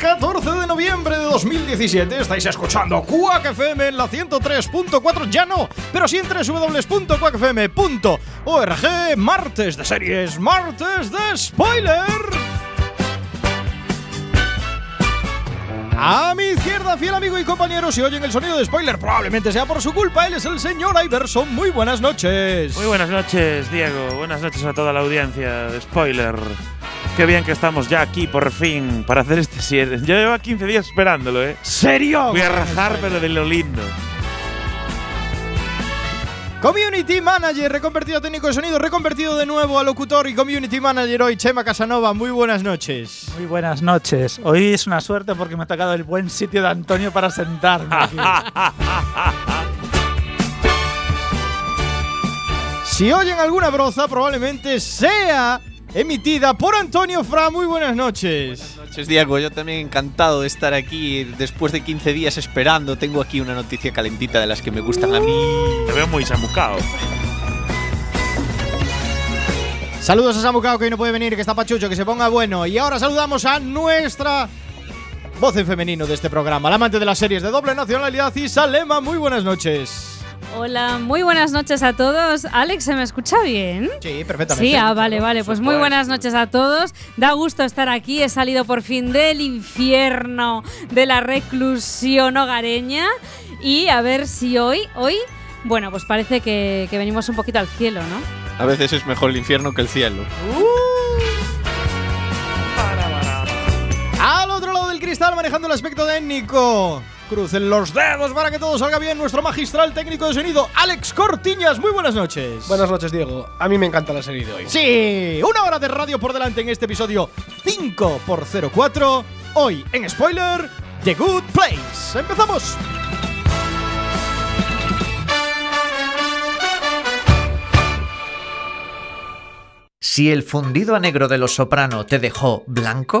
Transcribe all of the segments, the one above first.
martes 14 de noviembre de 2017 estáis escuchando Quack FM en la 103.4, ya no, pero sí en www.quackfm.org, martes de series, martes de spoiler. A mi izquierda, fiel amigo y compañero, si oyen el sonido de spoiler, probablemente sea por su culpa. Él es el señor Iverson. Muy buenas noches. Muy buenas noches, Diego. Buenas noches a toda la audiencia de spoiler. Qué bien que estamos ya aquí por fin para hacer este 7. Yo llevo 15 días esperándolo, ¿eh? ¿Serio? Voy a rajar, pero de lo lindo. Community Manager, reconvertido a técnico de sonido, reconvertido de nuevo a locutor y Community Manager hoy, Chema Casanova. Muy buenas noches. Muy buenas noches. Hoy es una suerte porque me ha tocado el buen sitio de Antonio para sentarme. aquí. Si oyen alguna broza, probablemente sea emitida por Antonio Fra. Muy buenas noches. noches, Diego. Yo también encantado de estar aquí después de 15 días esperando. Tengo aquí una noticia calentita de las que me gustan a mí. Te veo muy chamucao. Saludos a Samucao que hoy no puede venir, que está pachucho, que se ponga bueno. Y ahora saludamos a nuestra voz en femenino de este programa, la amante de las series de doble nacionalidad, Isalema. Muy buenas noches. Hola, muy buenas noches a todos. Alex, ¿se me escucha bien? Sí, perfectamente. Sí, ah, vale, vale. Pues muy buenas noches a todos. Da gusto estar aquí. He salido por fin del infierno de la reclusión hogareña. Y a ver si hoy, hoy, bueno, pues parece que, que venimos un poquito al cielo, ¿no? A veces es mejor el infierno que el cielo. Al otro lado del cristal, manejando el aspecto técnico. Crucen los dedos para que todo salga bien. Nuestro magistral técnico de sonido, Alex Cortiñas. Muy buenas noches. Buenas noches, Diego. A mí me encanta la serie de hoy. Sí, una hora de radio por delante en este episodio 5 por 04 Hoy en spoiler, The Good Place. ¡Empezamos! Si el fundido a negro de los soprano te dejó blanco,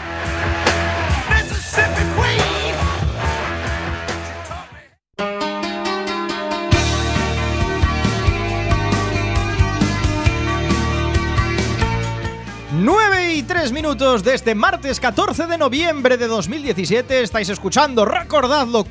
Nueve y tres minutos de este martes 14 de noviembre de 2017. Estáis escuchando, recordadlo,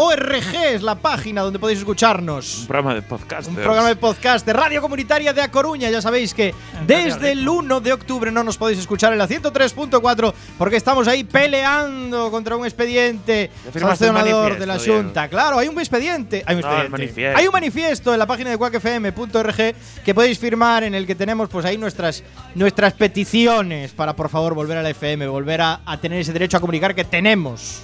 cuacfm.org es la página donde podéis escucharnos. Un programa de podcast. Un programa de podcast de Radio Comunitaria de A Coruña. Ya sabéis que desde el 1 de octubre no nos podéis escuchar en la 103.4 porque estamos ahí peleando contra un expediente sancionador de la Junta. Claro, hay un expediente. Hay un, expediente. manifiesto. hay un manifiesto en la página de cuacfm.org que podéis firmar en el que tenemos pues ahí nuestras, nuestras peticiones para por favor volver a la FM, volver a, a tener ese derecho a comunicar que tenemos.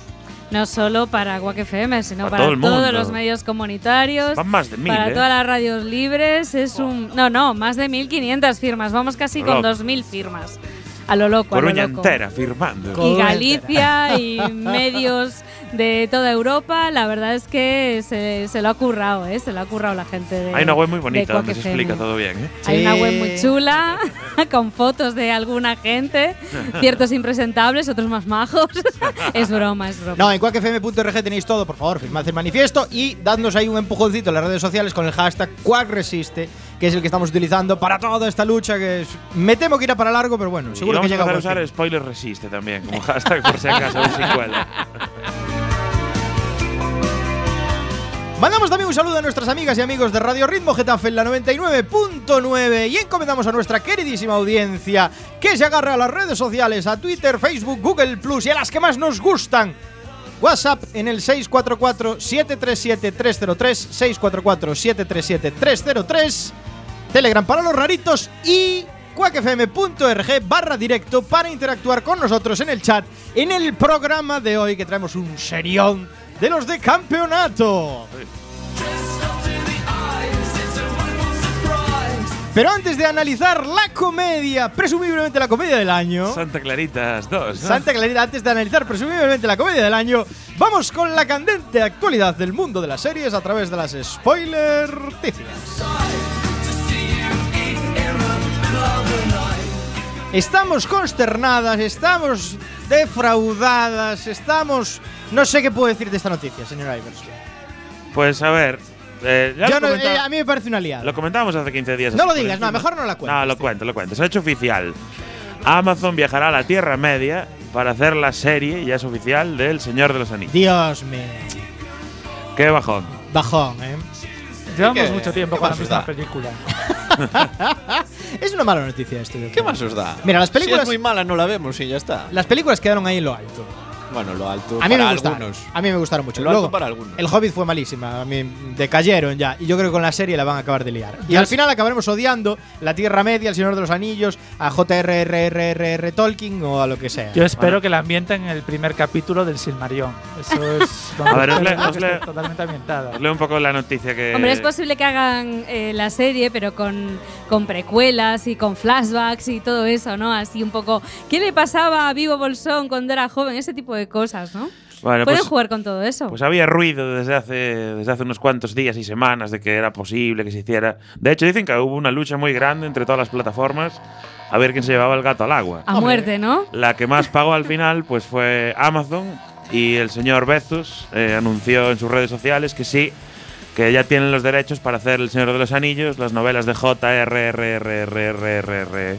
No solo para Quack FM, sino Para para, todo el todos los medios comunitarios. Van más de mil, Para ¿eh? todas las radios libres. Es un. No, no, más de 1500 firmas. Vamos casi con Loco. 2000 firmas. A lo loco. a lo Coruña loco. entera firmando. Y Galicia y medios de toda Europa. La verdad es que se, se lo ha currado, ¿eh? Se lo ha currado la gente de. Hay una web muy bonita donde se explica todo bien, ¿eh? Hay una web muy chula, con fotos de alguna gente, ciertos impresentables, otros más majos. es broma, es broma. No, en cuacfm.org tenéis todo, por favor, firmad el manifiesto y dadnos ahí un empujoncito en las redes sociales con el hashtag cuacresiste, que es el que estamos utilizando para toda esta lucha que es, me temo que irá para largo, pero bueno, Y seguro que vamos a llega a usar fin. spoiler resiste también, como hashtag por si acaso. Mandamos también un saludo a nuestras amigas y amigos de Radio Ritmo Getafe en la 99.9 y encomendamos a nuestra queridísima audiencia que se agarre a las redes sociales, a Twitter, Facebook, Google Plus y a las que más nos gustan. WhatsApp en el 644-737-303, 644-737-303, Telegram para los raritos y cuacfm.org barra directo para interactuar con nosotros en el chat en el programa de hoy que traemos un serión de los de campeonato. Pero antes de analizar la comedia, presumiblemente la comedia del año. Santa Claritas 2. ¿no? Santa Clarita, antes de analizar presumiblemente la comedia del año, vamos con la candente actualidad del mundo de las series a través de las spoiler ticias. Estamos consternadas, estamos defraudadas, estamos... No sé qué puedo decir de esta noticia, señor Iverson. Pues a ver. eh, ya Yo lo, no- eh, a mí me parece una liada. lo comentábamos hace 15 días. No así lo por digas, no, encima. mejor no la cuentes. No, lo cuento, lo cuento. Se ha hecho oficial. Amazon viajará a la Tierra Media para hacer la serie, ya es oficial, del Señor de los Anillos. Dios mío. Qué bajón. Bajón, ¿eh? Llevamos ¿Qué- mucho tiempo con la misma película. Es una mala noticia esto. yo ¿Qué creo. más os da? Mira, las películas- Si es muy mala, no la vemos y ya está. Las películas quedaron ahí en lo alto. Bueno, lo alto. A mí para me gustaron. algunos. A mí me gustaron mucho. Lo alto para algunos. El Hobbit fue malísima. A mí decayeron ya. Y yo creo que con la serie la van a acabar de liar. Y al final acabaremos odiando la Tierra Media, el Señor de los Anillos, a J.R.R.R.R. Tolkien o a lo que sea. Yo espero que la ambienten en el primer capítulo del Silmarillion. Eso es. A ver, os totalmente ambientada. Os leo un poco la noticia que. Hombre, es posible que hagan eh, la serie, pero con, con precuelas y con flashbacks y todo eso, ¿no? Así un poco. ¿Qué le pasaba a Vivo Bolsón cuando era joven? Ese tipo de cosas, ¿no? Bueno, Pueden pues, jugar con todo eso. pues había ruido desde hace, desde hace unos cuantos días y semanas de que era posible que se hiciera. De hecho, dicen que hubo una lucha muy grande entre todas las plataformas a ver quién se llevaba el gato al agua. a muerte, ¿no? La que más pagó al final pues fue Amazon y el señor Bezos eh, anunció en sus redes sociales que sí, que ya tienen los derechos para hacer El Señor de los Anillos, las novelas de J.R.R.R.R.R.R.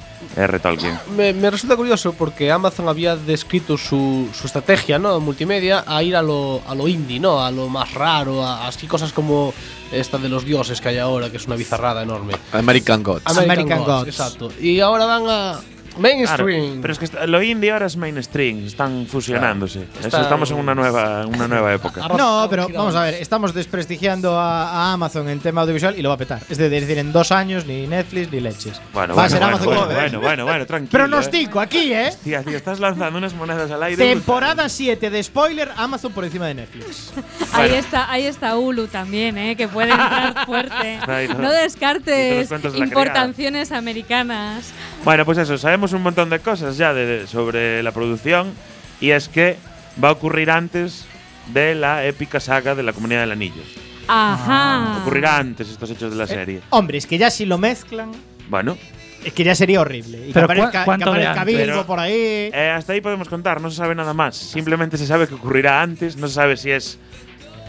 Tolkien. Me, me resulta curioso porque Amazon había descrito su, su estrategia, ¿no? Multimedia a ir a lo, a lo indie, ¿no? A lo más raro, a, así cosas como esta de los dioses que hay ahora, que es una bizarrada enorme. American Gods. American Gods. Exacto. Y ahora van a Claro, mainstream. pero es que está- lo indie ahora es mainstream, están fusionándose. Está- estamos en una nueva, una nueva época. No, pero vamos a ver, estamos desprestigiando a, a Amazon en tema audiovisual y lo va a petar. Es de- decir, en dos años ni Netflix ni leches. Bueno, va bueno, a ser bueno, Amazon. bueno, bueno, bueno, bueno, tranquilo. Pronostico aquí, ¿eh? eh. Tía, tío, estás lanzando unas monedas al aire. Temporada 7 de spoiler, Amazon por encima de Netflix. Ahí Bueno. está, ahí está Hulu también, ¿eh? que puede entrar fuerte. No. Descartes importaciones americanas. Bueno, pues eso, sabemos un montón de cosas ya de- de- sobre la producción y es que va a ocurrir antes de la épica saga de la Comunidad del Anillo. Ajá. Ocurrirá antes estos hechos de la serie. Hombre, es que ya si lo mezclan, Bueno, es que ya sería horrible. Y que Pero aparezca, ¿cu- cuánto que aparezca? Bilbo Pero- por ahí. eh, hasta ahí podemos contar, no se sabe nada más. Simplemente se sabe que ocurrirá antes, no se sabe si es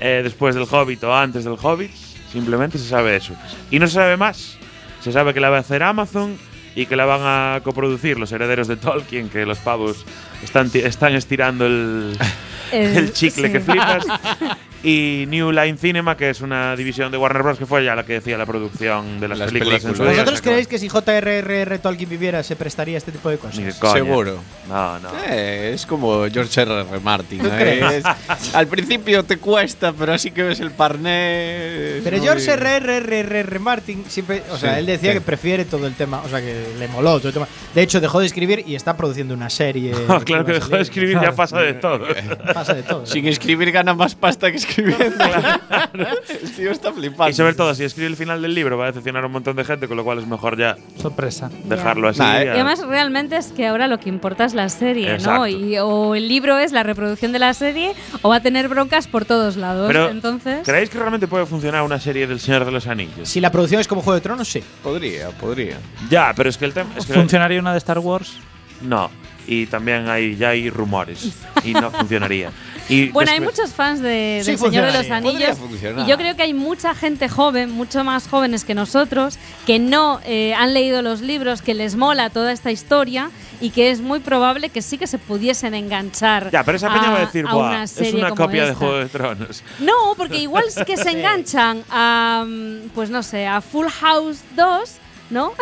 eh, después del Hobbit o antes del Hobbit. Simplemente se sabe eso. Y no se sabe más. Se sabe que la va a hacer Amazon y que la van a coproducir los herederos de Tolkien, que los pavos están, están estirando el, el chicle sí. que flipas. Y New Line Cinema, que es una división de Warner Bros. que fue ya la que decía la producción de las, Las películas, en su películas. ¿Vosotros creéis que si J.R.R. Tolkien viviera se prestaría a este tipo de cosas? Seguro. No, no. Eh, es como George R. R. Martin. ¿Tú ¿eh? Es- al principio te cuesta, pero así que ves el parné. Pero George R.R.R. Martin siempre, o sea, Sí, él decía sí. que prefiere todo el tema, o sea, que le moló todo el tema. De hecho, dejó de escribir y está produciendo una serie. Claro que dejó de escribir, ya pasa de todo. Pasa de todo. Sin escribir gana más pasta que escribiendo. el tío está flipando. Y sobre todo, si escribe el final del libro, va a decepcionar a un montón de gente, con lo cual es mejor ya Sorpresa. dejarlo así. Nah, eh. Y ya. además, realmente es que ahora lo que importa es la serie, Exacto. ¿no? Y, o el libro es la reproducción de la serie, o va a tener broncas por todos lados. Pero, Entonces. ¿creéis que realmente puede funcionar una serie del Señor de los Anillos? Si la producción es como Juego de Tronos, sí. Podría, podría. Ya, pero es que el tema. Es que ¿Funcionaría una de Star Wars? No. Y también hay, ya hay rumores. y no funcionaría. Y Bueno, hay muchos fans de, Sí, del Señor de los. Anillos. Y yo creo que hay mucha gente joven, mucho más jóvenes que nosotros, que no eh, han leído los libros, que les mola toda esta historia y que es muy probable que sí que se pudiesen enganchar. Ya, pero esa peña va a decir, a Buah, una es una copia de esta". Juego de Tronos. No, porque igual sí que se enganchan a, pues no sé, a Full House 2, ¿no?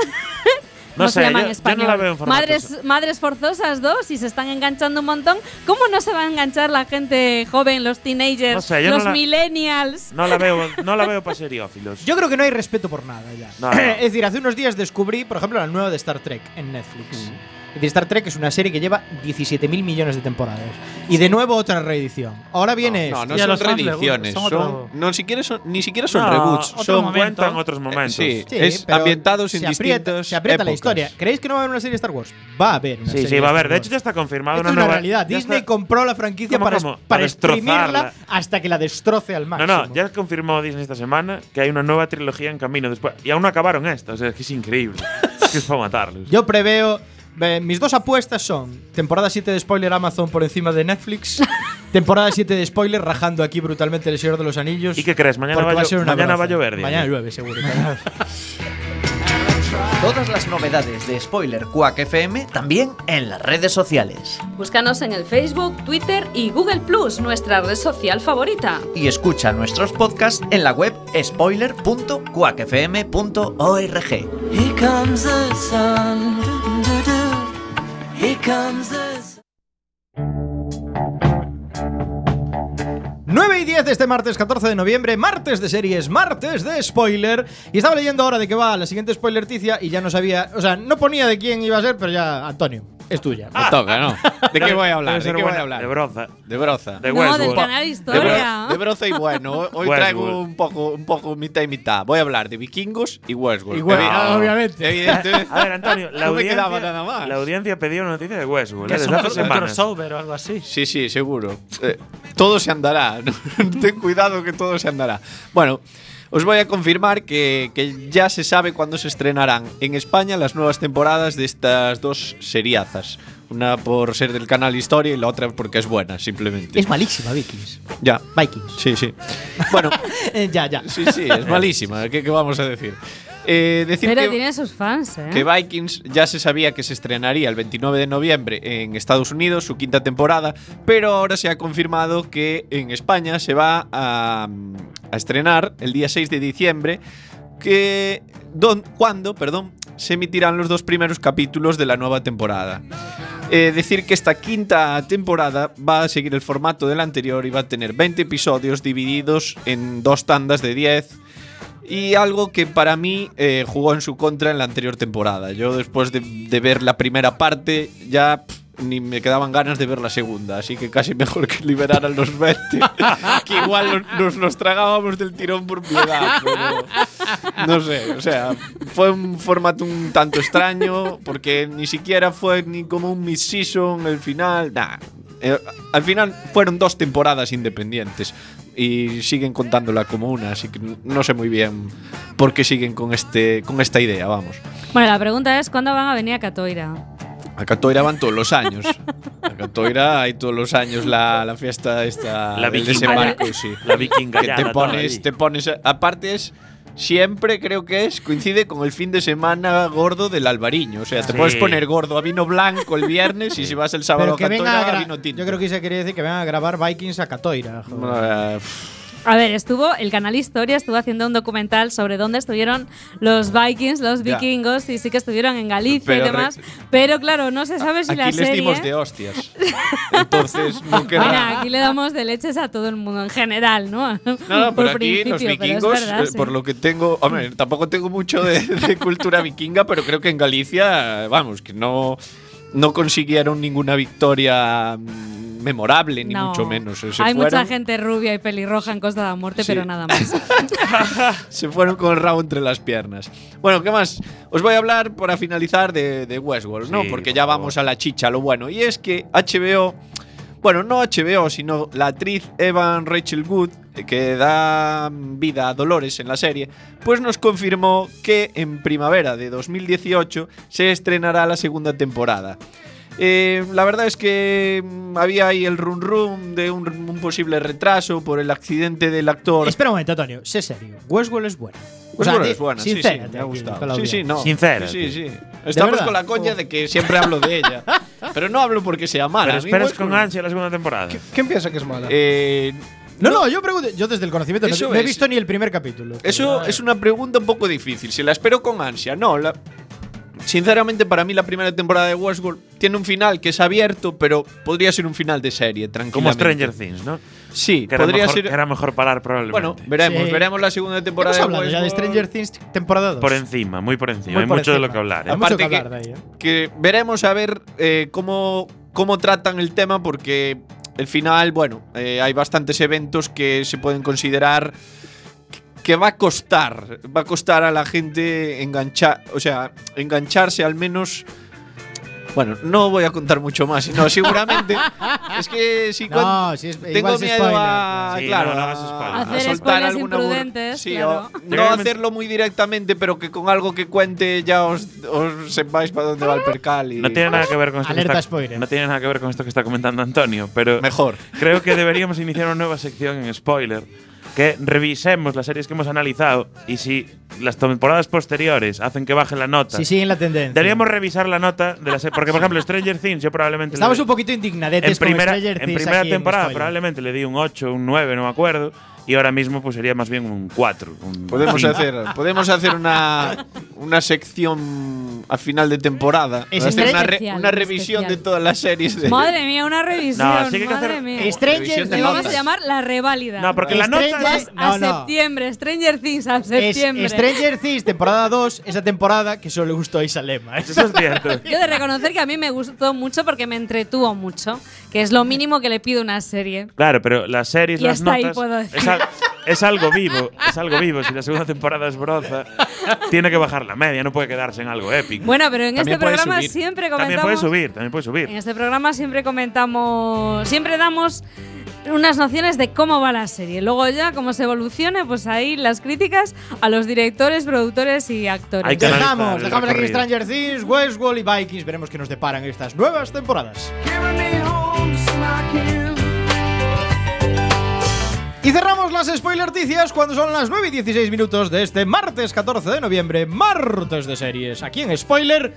No ¿Cómo sé, se llama yo- en yo español? no la veo en formato Madres, Madres Forzosas 2 y se están enganchando un montón. ¿Cómo no se va a enganchar la gente joven, los teenagers, No sé, los la- millennials? No la veo, no la veo para seriófilos. Yo creo que no hay respeto por nada ya. No, no. es decir, hace unos días descubrí, por ejemplo, la nueva de Star Trek en Netflix. Es decir, Star Trek es una serie que lleva 17.000 millones de temporadas. Y de nuevo otra reedición. Ahora viene No, esto. no a son reediciones. son Son, no, siquiera son, ni siquiera son No, reboots. Son momento. cuentan otros momentos. Sí, Sí, es ambientados en se aprieta, distintos Se aprieta la historia. ¿Creéis que no va a haber una serie de Star Wars? Va a haber una Sí, serie sí, va a haber. De hecho, ya está confirmado Esto una es una nueva. realidad. Disney está- compró la franquicia ¿Cómo, para, cómo? para Para exprimirla destrozarla. hasta que la destroce al No, máximo. no, ya confirmó Disney esta semana que hay una nueva trilogía en camino después. Y aún no acabaron esta, o sea, es que es increíble. es que es para matarlos. Yo preveo. Eh, mis dos apuestas son temporada 7 de spoiler Amazon por encima de Netflix, temporada 7 de spoiler rajando aquí brutalmente el Señor de los Anillos. ¿Y qué crees? Mañana, va, va a ser una mañana va a llover. Mañana llueve, seguro. Todas las novedades de Spoiler Quack FM también en las redes sociales. Búscanos en el Facebook, Twitter y Google Plus, nuestra red social favorita. Y escucha nuestros podcasts en la web spoiler.quackfm.org. Comes the sun. doo-doo-doo. Here comes the sun. 9 y 10 de este martes 14 de noviembre, martes de series, martes de spoiler. Y estaba leyendo ahora de que va la siguiente spoiler ticia y ya no sabía, o sea, no ponía de quién iba a ser, pero ya, Antonio, es tuya. Me toca, ¿no? ¿De qué voy a hablar? ¿De qué voy buena- a hablar? De broza. De broza. De No, del canal De, Historia. de broza y bueno. Hoy traigo un poco, un poco mitad y mitad. Voy a hablar de vikingos y Westworld. Y Westworld, Evi- ah, obviamente. Evidentemente. A ver, Antonio, la No me audiencia, quedaba nada más. la audiencia pedía una noticia de Westworld. Que ¿eh? es un, crossover o algo así. Sí, sí, seguro. Eh, todo se andará. Ten cuidado que todo se andará. Bueno, os voy a confirmar que, ya se sabe cuándo se estrenarán en España las nuevas temporadas de estas dos seriazas. Una por ser del canal Historia y la otra porque es buena, simplemente. Es malísima, Vikings. Ya. Vikings. Sí, sí. Bueno, ya, ya. sí, sí, es malísima. ¿Qué, qué vamos a decir? Eh, decir Pero que- tiene sus fans, ¿eh? que Vikings ya se sabía que se estrenaría el 29 de noviembre en Estados Unidos, su quinta temporada, pero ahora se ha confirmado que en España se va a, a estrenar el día 6 de diciembre, que don, cuando, perdón, se emitirán los dos primeros capítulos de la nueva temporada. Eh, decir que esta quinta temporada va a seguir el formato de la anterior y va a tener 20 episodios divididos en dos tandas de 10 y algo que para mí eh, jugó en su contra en la anterior temporada. Yo después de, ver la primera parte ya ni me quedaban ganas de ver la segunda, así que casi mejor que liberaran los 20, que igual nos, nos los tragábamos del tirón por piedad, pero no sé, o sea, fue un formato un tanto extraño porque ni siquiera fue ni como un mid-season el final, nah. Eh, al final fueron dos temporadas independientes y siguen contándola como una, así que no sé muy bien por qué siguen con este con esta idea, vamos. Bueno, la pregunta es: ¿cuándo van a venir a Catoira? A Catoira van todos los años. A Catoira hay todos los años la, la fiesta esta La del vikinga. desembarco, sí. La vikinga que ya, te la pones, te pones aparte es siempre creo que es coincide con el fin de semana gordo del Albariño, o sea, te Sí. puedes poner gordo a vino blanco el viernes y si vas el sábado Pero que a venga Catoira a vino tinto. Yo creo que se quería decir que vengan a grabar Vikings a Catoira. joder. Eh, A ver, estuvo el canal Historia estuvo haciendo un documental sobre dónde estuvieron los Vikings, los vikingos y sí que estuvieron en Galicia Pero y demás, pero claro, no se sabe si Aquí la les serie dimos de hostias. Entonces, no aquí le damos de leches a todo el mundo en general, ¿no? No, no, Por pero aquí los vikingos, verdad, eh, sí. por lo que tengo, hombre, tampoco tengo mucho de, de cultura vikinga, pero creo que en Galicia, vamos, que no, no consiguieron ninguna victoria mm, memorable, ni No. mucho menos. Se Hay fueron, mucha gente rubia y pelirroja en Costa de la Muerte, Sí. pero nada más. Se fueron con el rabo entre las piernas. Bueno, ¿qué más? Os voy a hablar para finalizar de, de Westworld, ¿no? Porque por ya vamos a la chicha, lo bueno. Y es que HBO, bueno, no HBO, sino la actriz Evan Rachel Wood, eh, que da vida a Dolores en la serie, pues nos confirmó que en primavera de 2018 se estrenará la segunda temporada. Eh, la verdad es que mm, había ahí el run run de un, un posible retraso por el accidente del actor. Espera un momento, Antonio. Sé serio. Westworld es buena. O Westworld di- es buena, sí, sí, me ha gustado. Sí, sí, no. Sincera, Sí, sí, sí. Estamos con la coña de que siempre hablo de ella. Pero no hablo porque sea mala. Pero esperas con ansia la segunda temporada. ¿Quién piensa que es mala? Eh, No, no, yo pregunto. Yo desde el conocimiento no, Eso no he es. visto ni el primer capítulo. eso es una pregunta un poco difícil. Si la espero con ansia, no. La, sinceramente, para mí la primera temporada de Westworld tiene un final que es abierto, pero podría ser un final de serie, Como tranquilamente. Stranger Things, ¿no? Sí, Que era, podría mejor, ser. que era mejor parar probablemente. Bueno, veremos, Sí. veremos la segunda temporada Hemos de hablado ya de. Stranger Things temporada 2. por encima, muy por encima. Muy Hay por mucho de lo que hablar. ¿eh? Aparte que que- hablar de ahí, ¿eh? que veremos a ver eh, cómo, cómo tratan el tema, porque el final, bueno, eh, hay bastantes eventos que se pueden considerar que va a costar, va a costar a la gente enganchar, o sea, engancharse al menos. Bueno, no voy a contar mucho más, sino seguramente es que si No, si es, tengo miedo spoiler. a, Sí, claro, no, no a- spoiler. a Hacer soltar alguna sí, claro. o no hacerlo muy directamente, pero que con algo que cuente ya os, os sepáis para dónde va el percal y No tiene nada que ver con esto que Alerta está, spoiler. No tiene nada que ver con esto que está comentando Antonio, pero mejor. creo que deberíamos iniciar una nueva sección en spoiler. Que revisemos las series que hemos analizado y si las temporadas posteriores hacen que baje la nota. Si siguen la tendencia. Deberíamos revisar la nota de la serie. Porque, por ejemplo, Stranger Things, yo probablemente. le- Estamos un poquito indignadetes en primera, con Stranger en Things primera aquí temporada spoiler. probablemente le di un 8, un 9, no me acuerdo. Y ahora mismo pues sería más bien un 4. Un Podemos cinco. hacer, podemos hacer una, una sección a final de temporada. Es hacer una, una un revisión especial. de todas las series. De, Madre mía, una revisión. No, sí que hay que madre hacer- mía. Stranger Le vamos a llamar la reválida. No, porque la nota es. a No, no. septiembre, Stranger Things a Es septiembre. Stranger Things, temporada 2, esa temporada que solo le gustó a Isalema. ¿eh? Eso es cierto. Yo de reconocer que a mí me gustó mucho porque me entretuvo mucho, que es lo mínimo que le pido a una serie. Claro, pero las series, Y las hasta ahí notas. puedo decir. Es, al- es algo vivo, es algo vivo. Si la segunda temporada es broza, tiene que bajar la media, no puede quedarse en algo épico. Bueno, pero en También este programa subir. siempre también puede comentamos. subir, también puede En subir. este programa siempre comentamos. Siempre damos unas nociones de cómo va la serie. Luego ya, cómo se evolucione, pues ahí las críticas a los directores, productores y actores. Hay que Dejamos, dejamos aquí. Stranger Things, Westworld y Vikings. Veremos qué nos deparan estas nuevas temporadas. Y cerramos las spoilerticias cuando son las 9 y 16 minutos de este martes 14 de noviembre, martes de series. Aquí en Spoiler,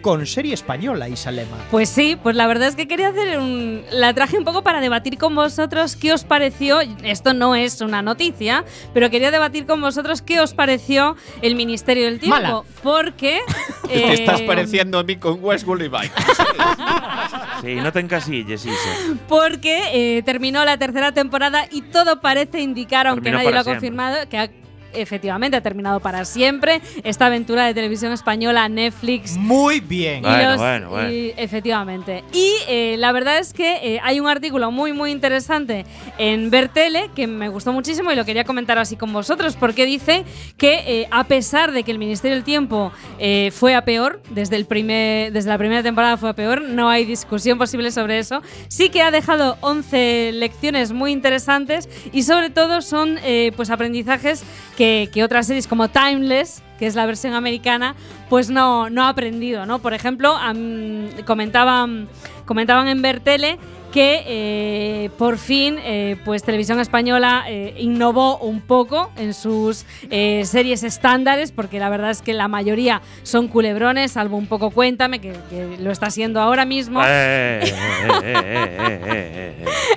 con serie española, Isalema. Pues sí, pues la verdad es que quería hacer un. La traje un poco para debatir con vosotros qué os pareció. Esto no es una noticia, pero quería debatir con vosotros qué os pareció el Ministerio del Tiempo. Mala. Porque. Te eh, estás pareciendo a mí con Westworld y Vikings. Sí, no te encasilles, Isa. Porque eh, terminó la tercera temporada y todo parece indicar, aunque Terminó nadie lo ha siempre. confirmado, que ha- efectivamente ha terminado para siempre esta aventura de televisión española Netflix. Muy bien. Y Bueno, los- bueno, bueno. y efectivamente. Y eh, la verdad es que eh, hay un artículo muy, muy interesante en Vertele que me gustó muchísimo y lo quería comentar así con vosotros, porque dice que eh, a pesar de que el Ministerio del Tiempo eh, fue a peor, desde, el primer, desde la primera temporada fue a peor, no hay discusión posible sobre eso, sí que ha dejado 11 lecciones muy interesantes y sobre todo son eh, pues aprendizajes que, que otras series como Timeless, que es la versión americana, pues no, no ha aprendido, ¿no? Por ejemplo, comentaban, comentaban en Bertele que eh, por fin eh, pues Televisión Española eh, innovó un poco en sus series estándares, porque la verdad es que la mayoría son culebrones, salvo un poco Cuéntame, que, que lo está haciendo ahora mismo.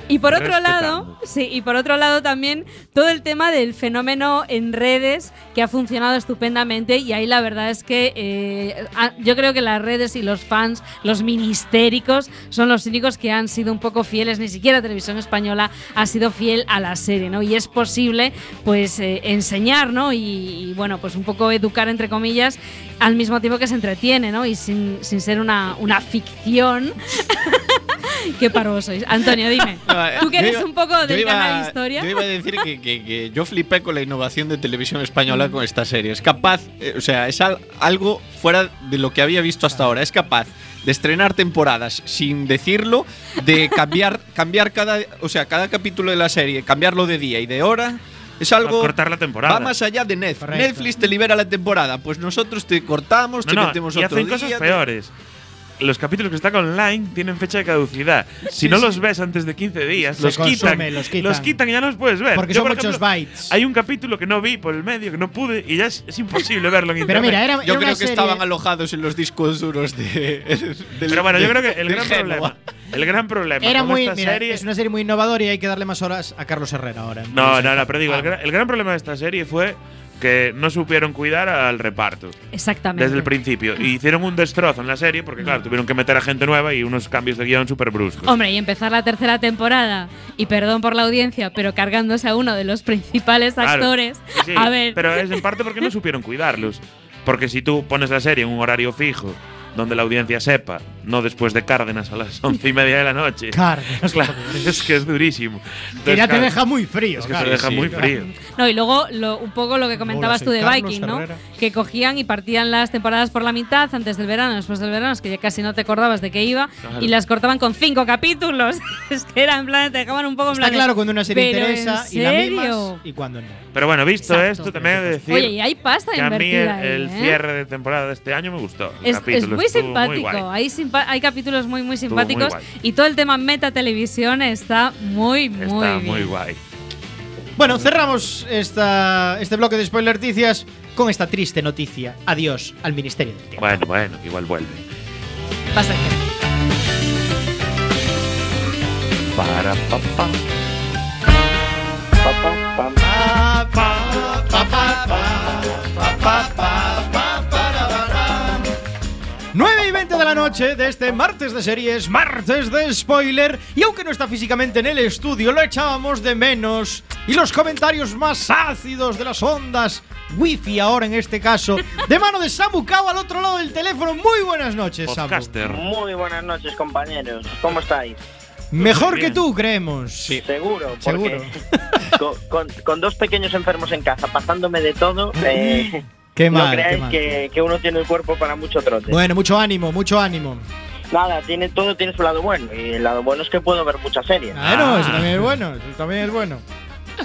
Y por otro Respetando. lado, sí, y por otro lado también todo el tema del fenómeno en redes que ha funcionado estupendamente y ahí la verdad es que eh, a- yo creo que las redes y los fans, los ministéricos, son los únicos que han sido un poco fieles, ni siquiera Televisión Española ha sido fiel a la serie, ¿no? Y es posible pues eh, enseñar, ¿no? Y, y, bueno, pues un poco educar entre comillas al mismo tiempo que se entretiene, ¿no? Y sin, sin ser una, una ficción. Qué parvo sois. Antonio, dime. Tú que eres iba- un poco del iba- canal Historia. Yo iba a decir que, que- que yo flipé con la innovación de televisión española con esta serie. Es capaz, eh, o sea, es al- algo fuera de lo que había visto hasta ahora. Es capaz de estrenar temporadas sin decirlo, de cambiar, cambiar cada, o sea, cada capítulo de la serie, cambiarlo de día y de hora. Es algo. cortar la temporada. Va más allá de Netflix. Correcto. Netflix te libera la temporada. Pues nosotros te cortamos, te No, no, metemos y otro hacen día, cosas te- peores. Los capítulos que están online tienen fecha de caducidad. Si Sí, no sí. los ves antes de 15 días, los quitan, consume, los quitan. y ya no los puedes ver. Porque Yo, son por muchos ejemplo, bytes. Hay un capítulo que no vi por el medio, que no pude, y ya es, es imposible verlo en Pero internet. mira, era, Yo era una creo que serie- estaban alojados en los discos duros de. del- Pero bueno, yo creo que el de gran problema. El gran problema Era muy, esta mira, serie. es una serie muy innovadora y hay que darle más horas a Carlos Herrera ahora. No, no, no, pero digo, Ah. el, gran, el gran problema de esta serie fue que no supieron cuidar al reparto Exactamente. desde el principio. Y hicieron un destrozo en la serie porque, claro, tuvieron que meter a gente nueva y unos cambios de guion súper bruscos. Hombre, y empezar la tercera temporada, y perdón por la audiencia, pero cargándose a uno de los principales Claro. actores. Sí, a ver, Pero es en parte porque no supieron cuidarlos. Porque si tú pones la serie en un horario fijo, donde la audiencia sepa, no después de Cárdenas a las once y media de la noche. Cárdenas, Claro, es que es durísimo. Que Entonces, ya te deja muy frío. Es que claro. se deja sí, muy claro. frío. no, y luego lo- un poco lo que comentabas Hola, tú de Carlos Viking, ¿no? Herrera. Que cogían y partían las temporadas por la mitad antes del verano, después del verano, es que ya casi no te acordabas de qué iba, Claro. y las cortaban con cinco capítulos. es que era en plan, te dejaban un poco en Está plan. de, claro cuando una serie ¿pero interesa en y la mimas y cuando no. Pero bueno, visto Exacto. esto, también he de decir Oye, y hay pasta que a mí el, ahí, el ¿eh? cierre de temporada de este año me gustó. El Es, es capítulo muy simpático. hay, simpa- hay capítulos muy, muy simpáticos. y todo el tema meta televisión está muy, muy Está bien. muy guay. Bueno, cerramos esta, este bloque de spoiler noticias con esta triste noticia. Adiós al Ministerio del Tiempo. Bueno, bueno, igual vuelve. Pasa que- Para papá. De la noche de este martes de series, martes de spoiler. Y aunque no está físicamente en el estudio, lo echábamos de menos. Y los comentarios más ácidos de las ondas, wifi ahora en este caso, de mano de Samu Kao al otro lado del teléfono. Muy buenas noches, Samu. Podcaster. Muy buenas noches, compañeros. ¿Cómo estáis? Mejor que tú, creemos. Seguro, Seguro. porque con, con- con dos pequeños enfermos en casa, pasándome de todo, eh, Qué no mal, qué creáis mal. que, que uno tiene el cuerpo para mucho trote. Bueno, mucho ánimo, mucho ánimo. Nada, tiene todo tiene su lado bueno. Y el lado bueno es que puedo ver muchas series. Bueno, Ah. eso también es bueno, eso también es bueno.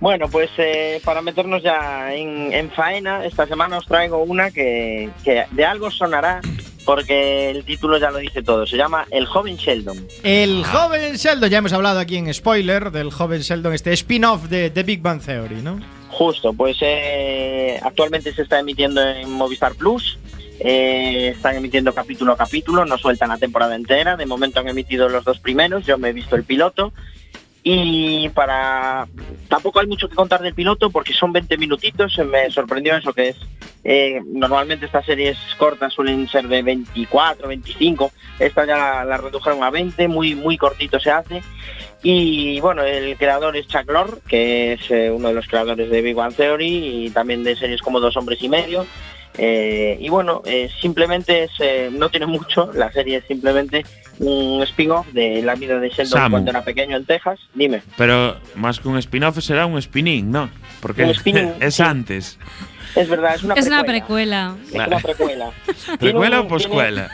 Bueno, pues eh, para meternos ya en, en faena, esta semana os traigo una que, que de algo sonará, porque el título ya lo dice todo. Se llama El joven Sheldon. El joven Sheldon, ya hemos hablado aquí en spoiler del joven Sheldon, este spin-off de The Big Bang Theory, ¿no? Justo, pues eh, actualmente se está emitiendo en Movistar Plus. eh, están emitiendo capítulo a capítulo, no sueltan la temporada entera. De momento han emitido los dos primeros, yo me he visto el piloto. Y para. Tampoco hay mucho que contar del piloto porque son 20 minutitos. Me sorprendió eso que es. eh, normalmente estas series cortas suelen ser de 24, 25. Esta ya la, la redujeron a 20, muy, muy cortito se hace. Y bueno, el creador es Chuck Lorre, que es eh, uno de los creadores de Big Bang Theory y también de series como Dos Hombres y Medio. Eh, y bueno, eh, simplemente es, eh, no tiene mucho, la serie es simplemente un spin-off de la vida de Sheldon Samu. cuando era pequeño en Texas. Dime. Pero más que un spin-off será un spinning, ¿no? Porque Un spinning, es sí. antes. Es verdad, es una Es una precuela. precuela. Es una precuela. ¿Precuela o poscuela?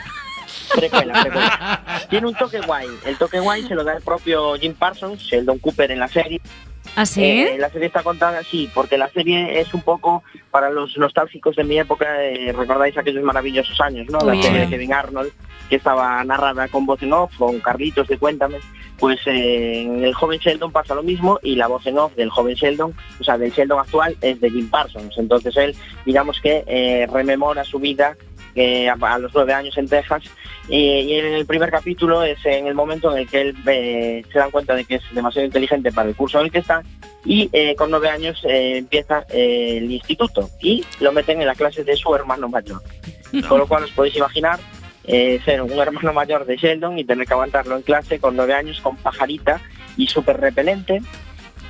Precuela, precuela. Tiene un toque guay. El toque guay se lo da el propio Jim Parsons, Sheldon Cooper en la serie. ¿Así? Eh, la serie está contada así, porque la serie es un poco para los nostálgicos de mi época, eh, recordáis aquellos maravillosos años, ¿no? La serie de Kevin Arnold, que estaba narrada con voz en off, con Carlitos de Cuéntame. Pues eh, en el joven Sheldon pasa lo mismo y la voz en off del joven Sheldon, o sea, del Sheldon actual, es de Jim Parsons. Entonces él, digamos que rememora su vida a, los nueve años en Texas y, y en el primer capítulo es en el momento en el que él eh, se da cuenta de que es demasiado inteligente para el curso en el que está y eh, con nueve años eh, empieza el instituto y lo meten en la clase de su hermano mayor. Con lo cual os podéis imaginar ser un hermano mayor de Sheldon y tener que aguantarlo en clase con nueve años con pajarita y súper repelente.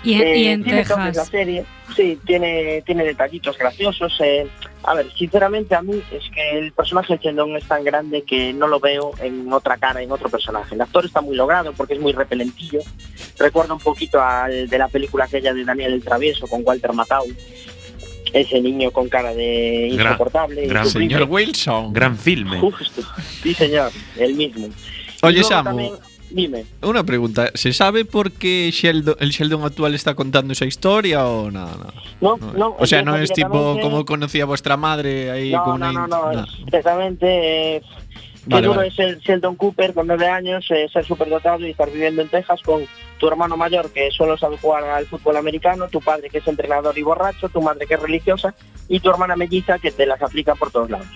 Y en, y Eh, en tiene toques la Texas. serie, sí, tiene, tiene detallitos graciosos. eh. A ver, sinceramente a mí es que el personaje de Sheldon es tan grande que no lo veo en otra cara, en otro personaje. El actor está muy logrado porque es muy repelentillo. Recuerda un poquito al de la película aquella de Daniel el Travieso con Walter Matthau. Ese niño con cara de Gran- insoportable. gran insufrible. Señor Wilson. Gran filme. Justo. Sí, señor, el mismo. Oye, Samu. también- dime. Una pregunta, ¿se sabe por qué Sheldon- el Sheldon actual está contando esa historia o no? no? No, o sea, no es tipo como conocía vuestra madre ahí No, con una no, no, no. Exactamente. eh, Vale, vale. es el Sheldon Cooper con nueve años, eh, ser superdotado y estar viviendo en Texas con tu hermano mayor que solo sabe jugar al fútbol americano, tu padre que es entrenador y borracho, tu madre que es religiosa y tu hermana melliza que te las aplica por todos lados.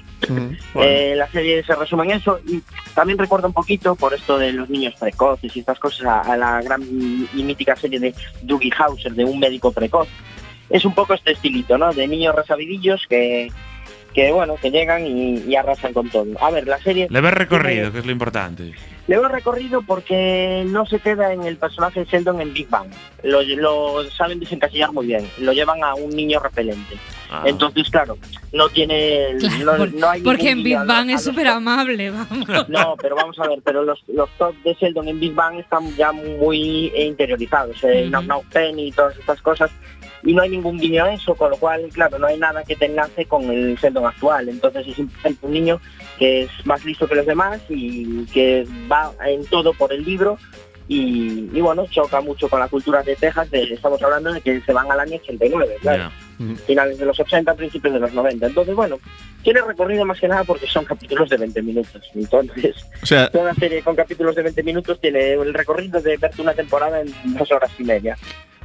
Eh, la serie se resume en eso y también recuerda un poquito, por esto de los niños precoces y estas cosas, a, a la gran y mítica serie de Dougie Hauser, de un médico precoz. es un poco este estilito, ¿no? De niños resabidillos que, que bueno, que llegan y, y arrasan con todo. A ver, la serie... Le ves recorrido, que es lo importante. Le veo recorrido porque no se queda en el personaje de Sheldon en Big Bang. Lo, lo saben desencasillar muy bien. Lo llevan a un niño repelente. Ah. Entonces, claro, no tiene... no, Por- no hay porque en Big a Bang es súper amable, vamos. No, pero vamos a ver, pero los, los top de Sheldon en Big Bang están ya muy interiorizados. Eh, Knock Penny y todas estas cosas. Y no hay ningún guiño a eso, con lo cual, claro, no hay nada que te enlace con el Sheldon actual. Entonces es simplemente un niño que es más listo que los demás y que va en todo por el libro. Y, y bueno, choca mucho con la cultura de Texas. De, estamos hablando de que se van al año 89, claro. Ya. Finales de los 80, principios de los 90. Entonces, bueno, tiene recorrido más que nada porque son capítulos de 20 minutos. Entonces, O sea, Toda serie con capítulos de 20 minutos tiene el recorrido de verte una temporada en dos horas y media.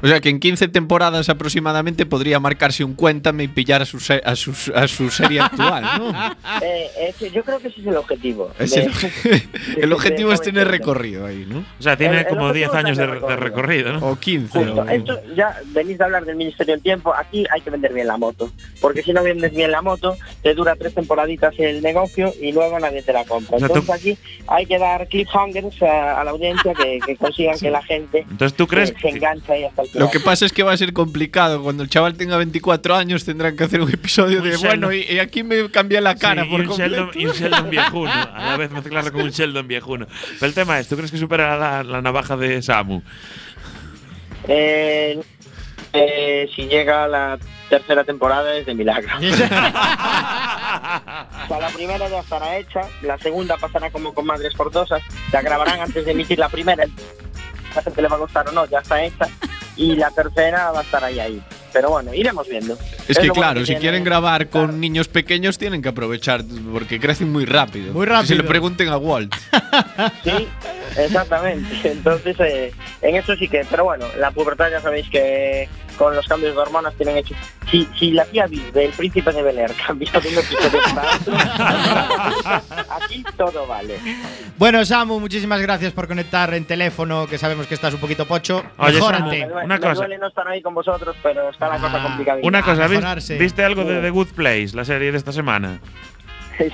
O sea que en 15 temporadas aproximadamente podría marcarse un cuéntame y pillar a su, se- a su, a su serie actual, ¿no? Eh, ese- yo creo que ese es el objetivo. Es De- el, el objetivo es de- tener recorrido ahí, ¿no? O sea, tiene El- el como 10 objetivo años de, de recorrido, ¿no? O 15. Justo. o- Esto ya venís de hablar del Ministerio del Tiempo. Aquí hay que vender bien la moto. Porque si no vendes bien la moto, te dura tres temporaditas el negocio y luego nadie te la compra. O sea, tú- Entonces aquí hay que dar cliffhangers a, a la audiencia que, que consigan que la gente Entonces, ¿tú crees se, se que- engancha ahí hasta el. Lo que pasa es que va a ser complicado. Cuando el chaval tenga 24 años tendrán que hacer un episodio Un de, Sheldon. bueno, y, y aquí me cambié la cara Sí, y un, completo. Sheldon, y un Sheldon viejuno, a la vez mezclarlo con un Sheldon viejuno. Pero el tema es, ¿tú crees que supera la, la navaja de Samu? Eh, eh, si llega la tercera temporada es de milagro. o sea, la primera ya estará hecha, la segunda pasará como con Madres Forzosas, la grabarán antes de emitir la primera, la gente le va a gustar o no, ya está hecha, y la tercera va a estar ahí ahí. Pero bueno, iremos viendo. Es que bueno claro, si tiene- quieren grabar con niños pequeños tienen que aprovechar porque crecen muy rápido. Muy Que se rápido. le pregunten a Walt. Sí, exactamente. Entonces, eh, en eso sí que, pero bueno, la pubertad ya sabéis que con los cambios de hormonas tienen hecho. Si, si la tía Viv del príncipe de Bel Air cambia de un episodio para otro, aquí todo vale. Bueno, Samu, muchísimas gracias por conectar en teléfono, que sabemos que estás un poquito pocho. Oye, Mejórate. Samu, Me, Una me cosa. duele no estar ahí con vosotros, pero está la cosa Ah, complicada. Una cosa, ¿vis- mejorarse. ¿viste algo de The Good Place, la serie de esta semana?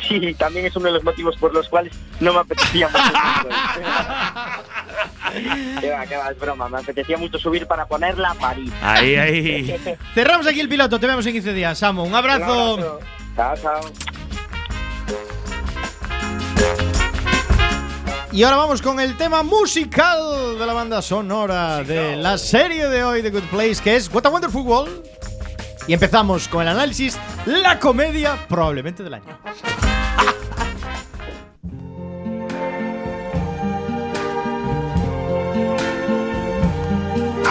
Sí, también es uno de los motivos por los cuales no me apetecía mucho que va, que va, es broma. Me apetecía mucho subir para ponerla a París. Ahí, ahí. Cerramos aquí el piloto, te vemos en 15 días, Samu. Un abrazo. Un abrazo. Chao, chao. Y ahora vamos con el tema musical de la banda sonora de la serie de hoy de Good Place, que es What a Wonderful World. Y empezamos con el análisis, la comedia probablemente del año.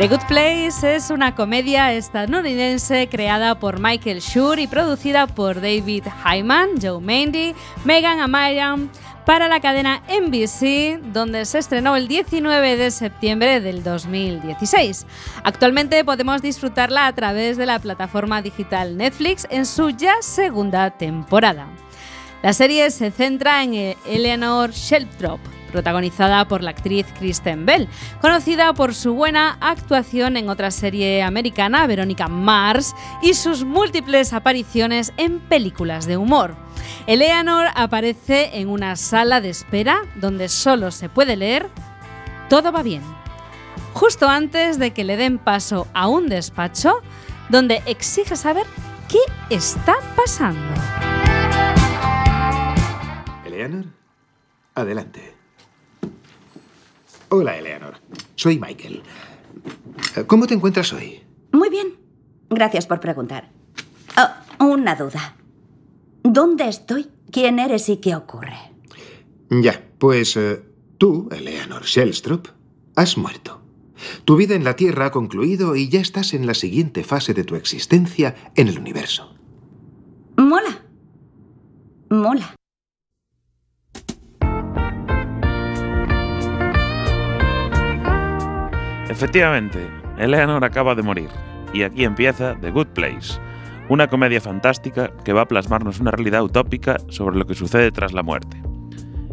The Good Place es una comedia estadounidense creada por Michael Schur y producida por David Hyman, Joe Mandy, Megan Amarian para la cadena NBC, donde se estrenó el 19 de septiembre del 2016. Actualmente podemos disfrutarla a través de la plataforma digital Netflix en su ya segunda temporada. La serie se centra en Eleanor Sheltrop, protagonizada por la actriz Kristen Bell, conocida por su buena actuación en otra serie americana, Verónica Mars, y sus múltiples apariciones en películas de humor. Eleanor aparece en una sala de espera donde solo se puede leer Todo va bien, justo antes de que le den paso a un despacho donde exige saber qué está pasando. Eleanor, adelante. Hola, Eleanor. Soy Michael. ¿Cómo te encuentras hoy? Muy bien. Gracias por preguntar. Oh, una duda. ¿Dónde estoy? ¿Quién eres y qué ocurre? Ya, pues eh, tú, Eleanor Shellstrop, has muerto. Tu vida en la Tierra ha concluido y ya estás en la siguiente fase de tu existencia en el universo. Mola. Mola. Efectivamente, Eleanor acaba de morir, y aquí empieza The Good Place, una comedia fantástica que va a plasmarnos una realidad utópica sobre lo que sucede tras la muerte.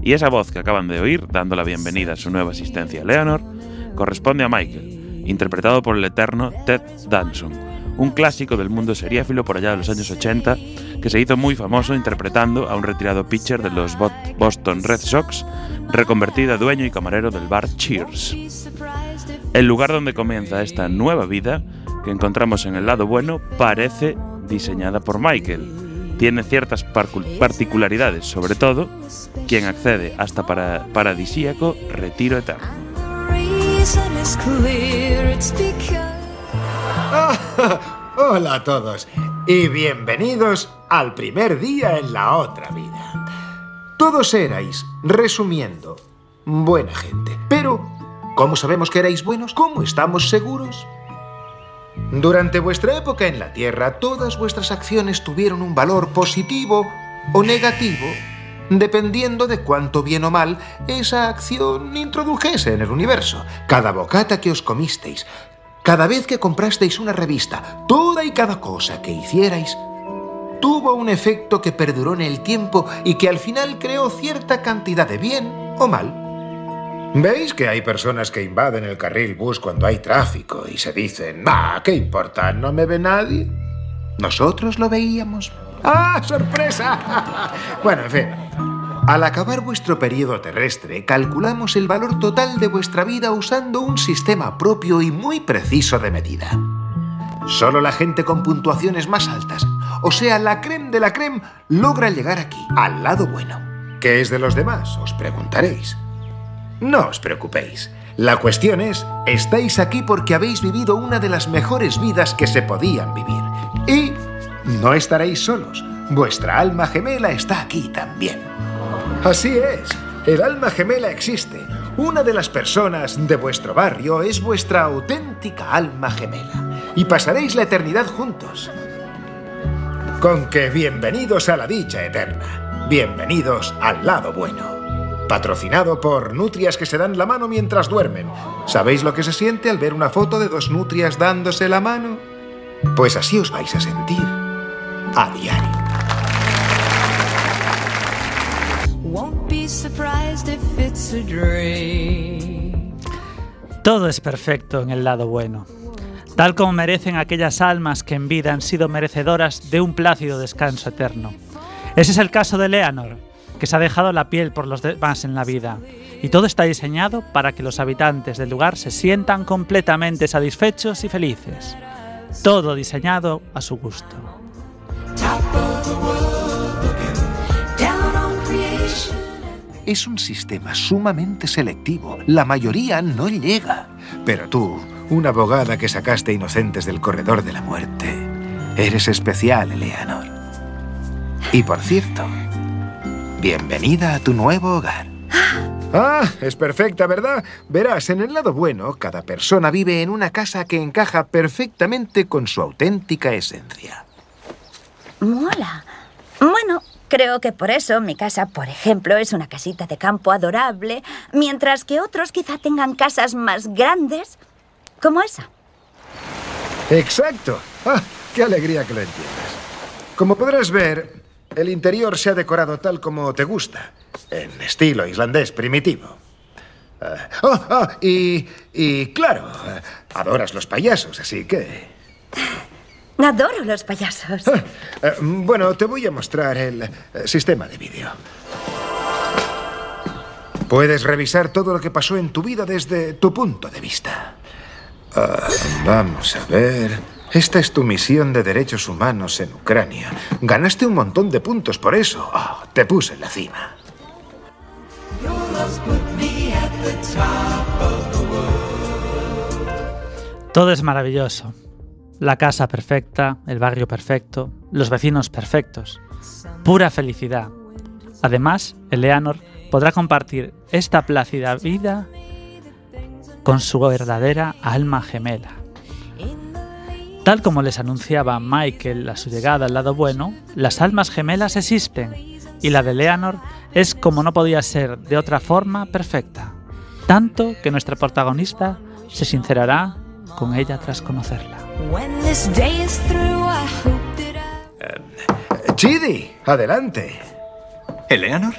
Y esa voz que acaban de oír, dando la bienvenida a su nueva asistencia Eleanor, corresponde a Michael, interpretado por el eterno Ted Danson, un clásico del mundo seriéfilo por allá de los años 80, que se hizo muy famoso interpretando a un retirado pitcher de los Boston Red Sox, reconvertido a dueño y camarero del bar Cheers. El lugar donde comienza esta nueva vida, que encontramos en el lado bueno, parece diseñada por Michael. Tiene ciertas particularidades, sobre todo, quien accede hasta para paradisíaco retiro eterno. Hola a todos y bienvenidos al primer día en la otra vida. Todos erais, resumiendo, buena gente. Pero, ¿cómo sabemos que erais buenos? ¿Cómo estamos seguros? Durante vuestra época en la Tierra, todas vuestras acciones tuvieron un valor positivo o negativo, dependiendo de cuánto bien o mal esa acción introdujese en el universo. Cada bocata que os comisteis, cada vez que comprasteis una revista, toda y cada cosa que hicierais, tuvo un efecto que perduró en el tiempo y que al final creó cierta cantidad de bien o mal. ¿Veis que hay personas que invaden el carril bus cuando hay tráfico y se dicen, ¡Ah, qué importa! ¿No me ve nadie? Nosotros lo veíamos. ¡Ah, sorpresa! bueno, en fin. Al acabar vuestro periodo terrestre, calculamos el valor total de vuestra vida usando un sistema propio y muy preciso de medida. Solo la gente con puntuaciones más altas, o sea, la creme de la creme, logra llegar aquí, al lado bueno. ¿Qué es de los demás? Os preguntaréis. No os preocupéis. La cuestión es, estáis aquí porque habéis vivido una de las mejores vidas que se podían vivir. Y no estaréis solos. Vuestra alma gemela está aquí también. Así es, el alma gemela existe. Una de las personas de vuestro barrio es vuestra auténtica alma gemela. Y pasaréis la eternidad juntos. Con que bienvenidos a la dicha eterna. Bienvenidos al lado bueno. Patrocinado por nutrias que se dan la mano mientras duermen. ¿Sabéis lo que se siente al ver una foto de dos nutrias dándose la mano? Pues así os vais a sentir a diario. Todo es perfecto en el lado bueno, tal como merecen aquellas almas que en vida han sido merecedoras de un plácido descanso eterno. Ese es el caso de Leonor, que se ha dejado la piel por los demás en la vida, y todo está diseñado para que los habitantes del lugar se sientan completamente satisfechos y felices. Todo diseñado a su gusto. Es un sistema sumamente selectivo. La mayoría no llega. Pero tú, una abogada que sacaste inocentes del corredor de la muerte, eres especial, Eleanor. Y por cierto, bienvenida a tu nuevo hogar. Ah, es perfecta, ¿verdad? Verás, en el lado bueno, cada persona vive en una casa que encaja perfectamente con su auténtica esencia. Mola. Bueno, creo que por eso mi casa, por ejemplo, es una casita de campo adorable, mientras que otros quizá tengan casas más grandes, como esa. Exacto. Ah, qué alegría que lo entiendas. Como podrás ver, el interior se ha decorado tal como te gusta, en estilo islandés primitivo. Ah, oh, oh, y, y claro, eh, adoras los payasos, así que... Adoro los payasos. Eh, bueno, te voy a mostrar el eh, sistema de vídeo. Puedes revisar todo lo que pasó en tu vida desde tu punto de vista. Ah, vamos a ver. Esta es tu misión de derechos humanos en Ucrania. Ganaste un montón de puntos por eso. Ah, te puse en la cima. Todo es maravilloso. La casa perfecta, el barrio perfecto, los vecinos perfectos. Pura felicidad. Además, Eleanor podrá compartir esta plácida vida con su verdadera alma gemela. Tal como les anunciaba Michael a su llegada al lado bueno, las almas gemelas existen y la de Eleanor es como no podía ser de otra forma perfecta. Tanto que nuestra protagonista se sincerará con ella tras conocerla. Chidi, adelante. ¿Eleanor?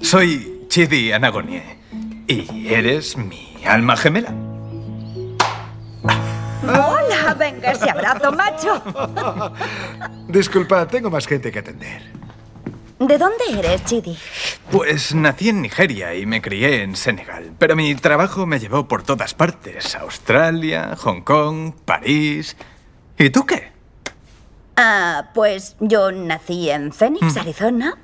Soy Chidi Anagonie. ¿Y eres mi alma gemela? ¡Hola! Venga ese abrazo, macho. Disculpa, tengo más gente que atender. ¿De dónde eres, Chidi? Pues nací en Nigeria y me crié en Senegal, pero mi trabajo me llevó por todas partes. Australia, Hong Kong, París. ¿Y tú qué? Ah, pues yo nací en Phoenix, Arizona.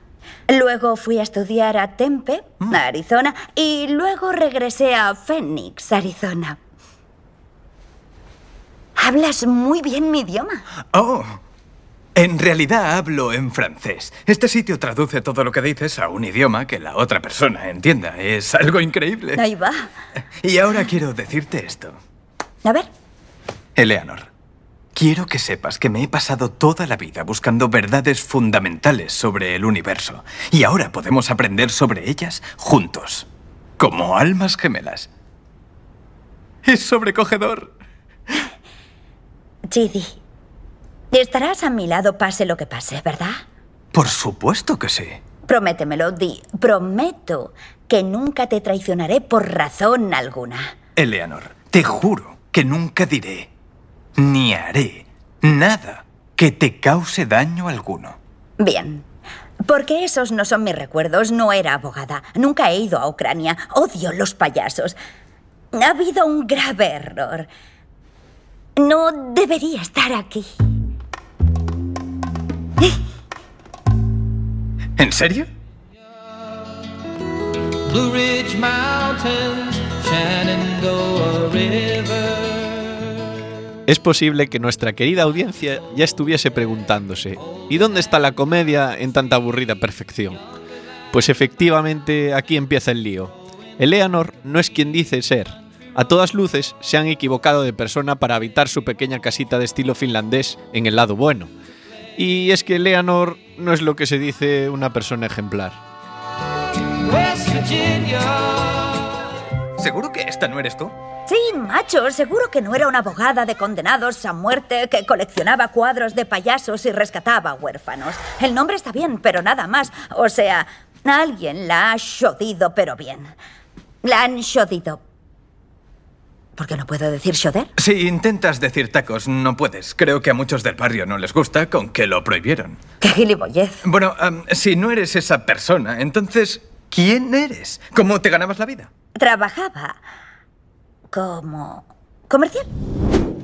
Luego fui a estudiar a Tempe, Arizona, y luego regresé a Phoenix, Arizona. Hablas muy bien mi idioma. Oh, en realidad hablo en francés. Este sitio traduce todo lo que dices a un idioma que la otra persona entienda. Es algo increíble. Ahí va. Y ahora quiero decirte esto. A ver, Eleanor, quiero que sepas que me he pasado toda la vida buscando verdades fundamentales sobre el universo. Y ahora podemos aprender sobre ellas juntos, como almas gemelas. Es sobrecogedor. Chidi. Estarás a mi lado pase lo que pase, ¿verdad? Por supuesto que sí. Prométemelo, di. Prometo que nunca te traicionaré por razón alguna. Eleanor, te juro que nunca diré ni haré nada que te cause daño alguno. Bien. Porque esos no son mis recuerdos. No era abogada. Nunca he ido a Ucrania. Odio los payasos. Ha habido un grave error. No debería estar aquí. ¿En serio? Blue Ridge Mountains, Shenandoah River. Es posible que nuestra querida audiencia ya estuviese preguntándose, ¿y dónde está la comedia en tanta aburrida perfección? Pues efectivamente aquí empieza el lío. Eleanor no es quien dice ser. A todas luces se han equivocado de persona para habitar su pequeña casita de estilo finlandés en el lado bueno. Y es que Eleanor no es lo que se dice una persona ejemplar. ¿Seguro que esta no eres tú? Sí, macho, seguro que no era una abogada de condenados a muerte que coleccionaba cuadros de payasos y rescataba huérfanos. El nombre está bien, pero nada más. O sea, alguien la ha jodido, pero bien. La han jodido. ¿Por qué no puedo decir joder? Si intentas decir tacos, no puedes. Creo que a muchos del barrio no les gusta, con que lo prohibieron. ¡Qué gilipollez! Bueno, si no eres esa persona, entonces, ¿quién eres? ¿Cómo te ganabas la vida? Trabajaba como comercial.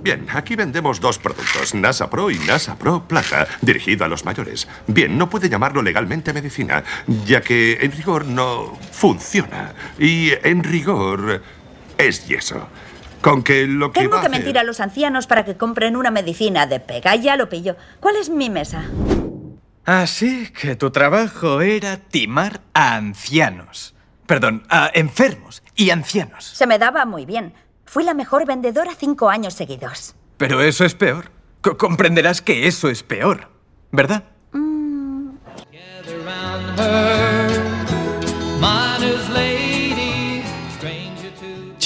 Bien, aquí vendemos dos productos, NASA Pro y NASA Pro Plata, dirigido a los mayores. Bien, no puede llamarlo legalmente medicina, ya que en rigor no funciona. Y en rigor es yeso. Con que lo que Tengo que mentir a los ancianos para que compren una medicina de pega. Ya lo pillo. ¿Cuál es mi mesa? Así que tu trabajo era timar a ancianos. perdón, a enfermos y ancianos. Se me daba muy bien. Fui la mejor vendedora cinco años seguidos. Pero eso es peor. Co- comprenderás que eso es peor, ¿verdad?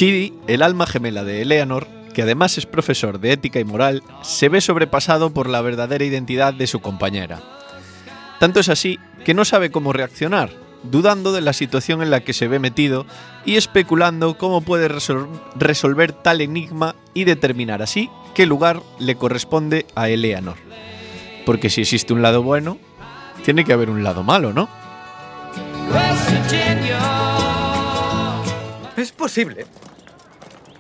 Chidi, el alma gemela de Eleanor, que además es profesor de ética y moral, se ve sobrepasado por la verdadera identidad de su compañera. Tanto es así que no sabe cómo reaccionar, dudando de la situación en la que se ve metido y especulando cómo puede resol- resolver tal enigma y determinar así qué lugar le corresponde a Eleanor. Porque si existe un lado bueno, tiene que haber un lado malo, ¿no? Es posible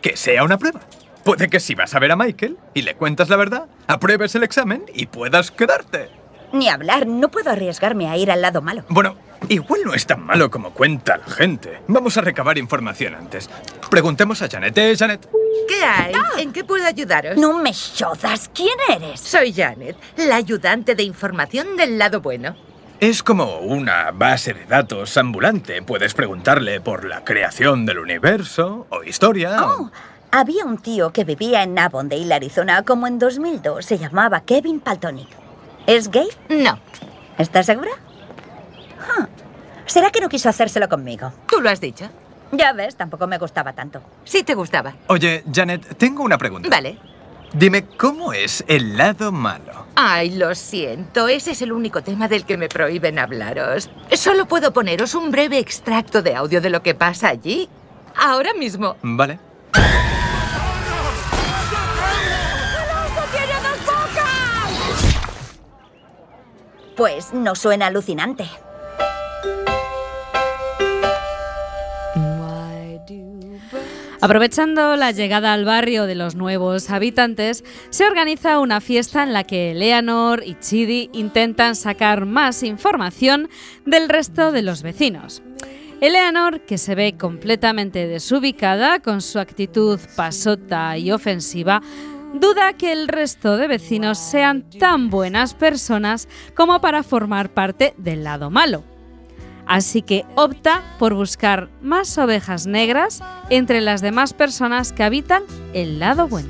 que sea una prueba. Puede que si vas a ver a Michael y le cuentas la verdad, apruebes el examen y puedas quedarte. Ni hablar, no puedo arriesgarme a ir al lado malo. Bueno, igual no es tan malo como cuenta la gente. Vamos a recabar información antes. Preguntemos a Janet. ¿Eh, Janet? ¿Qué hay? ¿En qué puedo ayudaros? No me jodas. ¿Quién eres? Soy Janet, la ayudante de información del lado bueno. Es como una base de datos ambulante. Puedes preguntarle por la creación del universo o historia. o- Oh, había un tío que vivía en Avondale, Arizona, como en 2002. Se llamaba Kevin Paltonic. ¿Es gay? No. ¿Estás segura? Huh. ¿Será que no quiso hacérselo conmigo? Tú lo has dicho. Ya ves, tampoco me gustaba tanto. Sí te gustaba. Oye, Janet, tengo una pregunta. Vale. Dime, ¿cómo es el lado malo? Ay, lo siento, ese es el único tema del que me prohíben hablaros. Solo puedo poneros un breve extracto de audio de lo que pasa allí. Ahora mismo. Vale. Pues no suena alucinante. Aprovechando la llegada al barrio de los nuevos habitantes, se organiza una fiesta en la que Eleanor y Chidi intentan sacar más información del resto de los vecinos. Eleanor, que se ve completamente desubicada con su actitud pasota y ofensiva, duda que el resto de vecinos sean tan buenas personas como para formar parte del lado malo. Así que opta por buscar más ovejas negras entre las demás personas que habitan el lado bueno.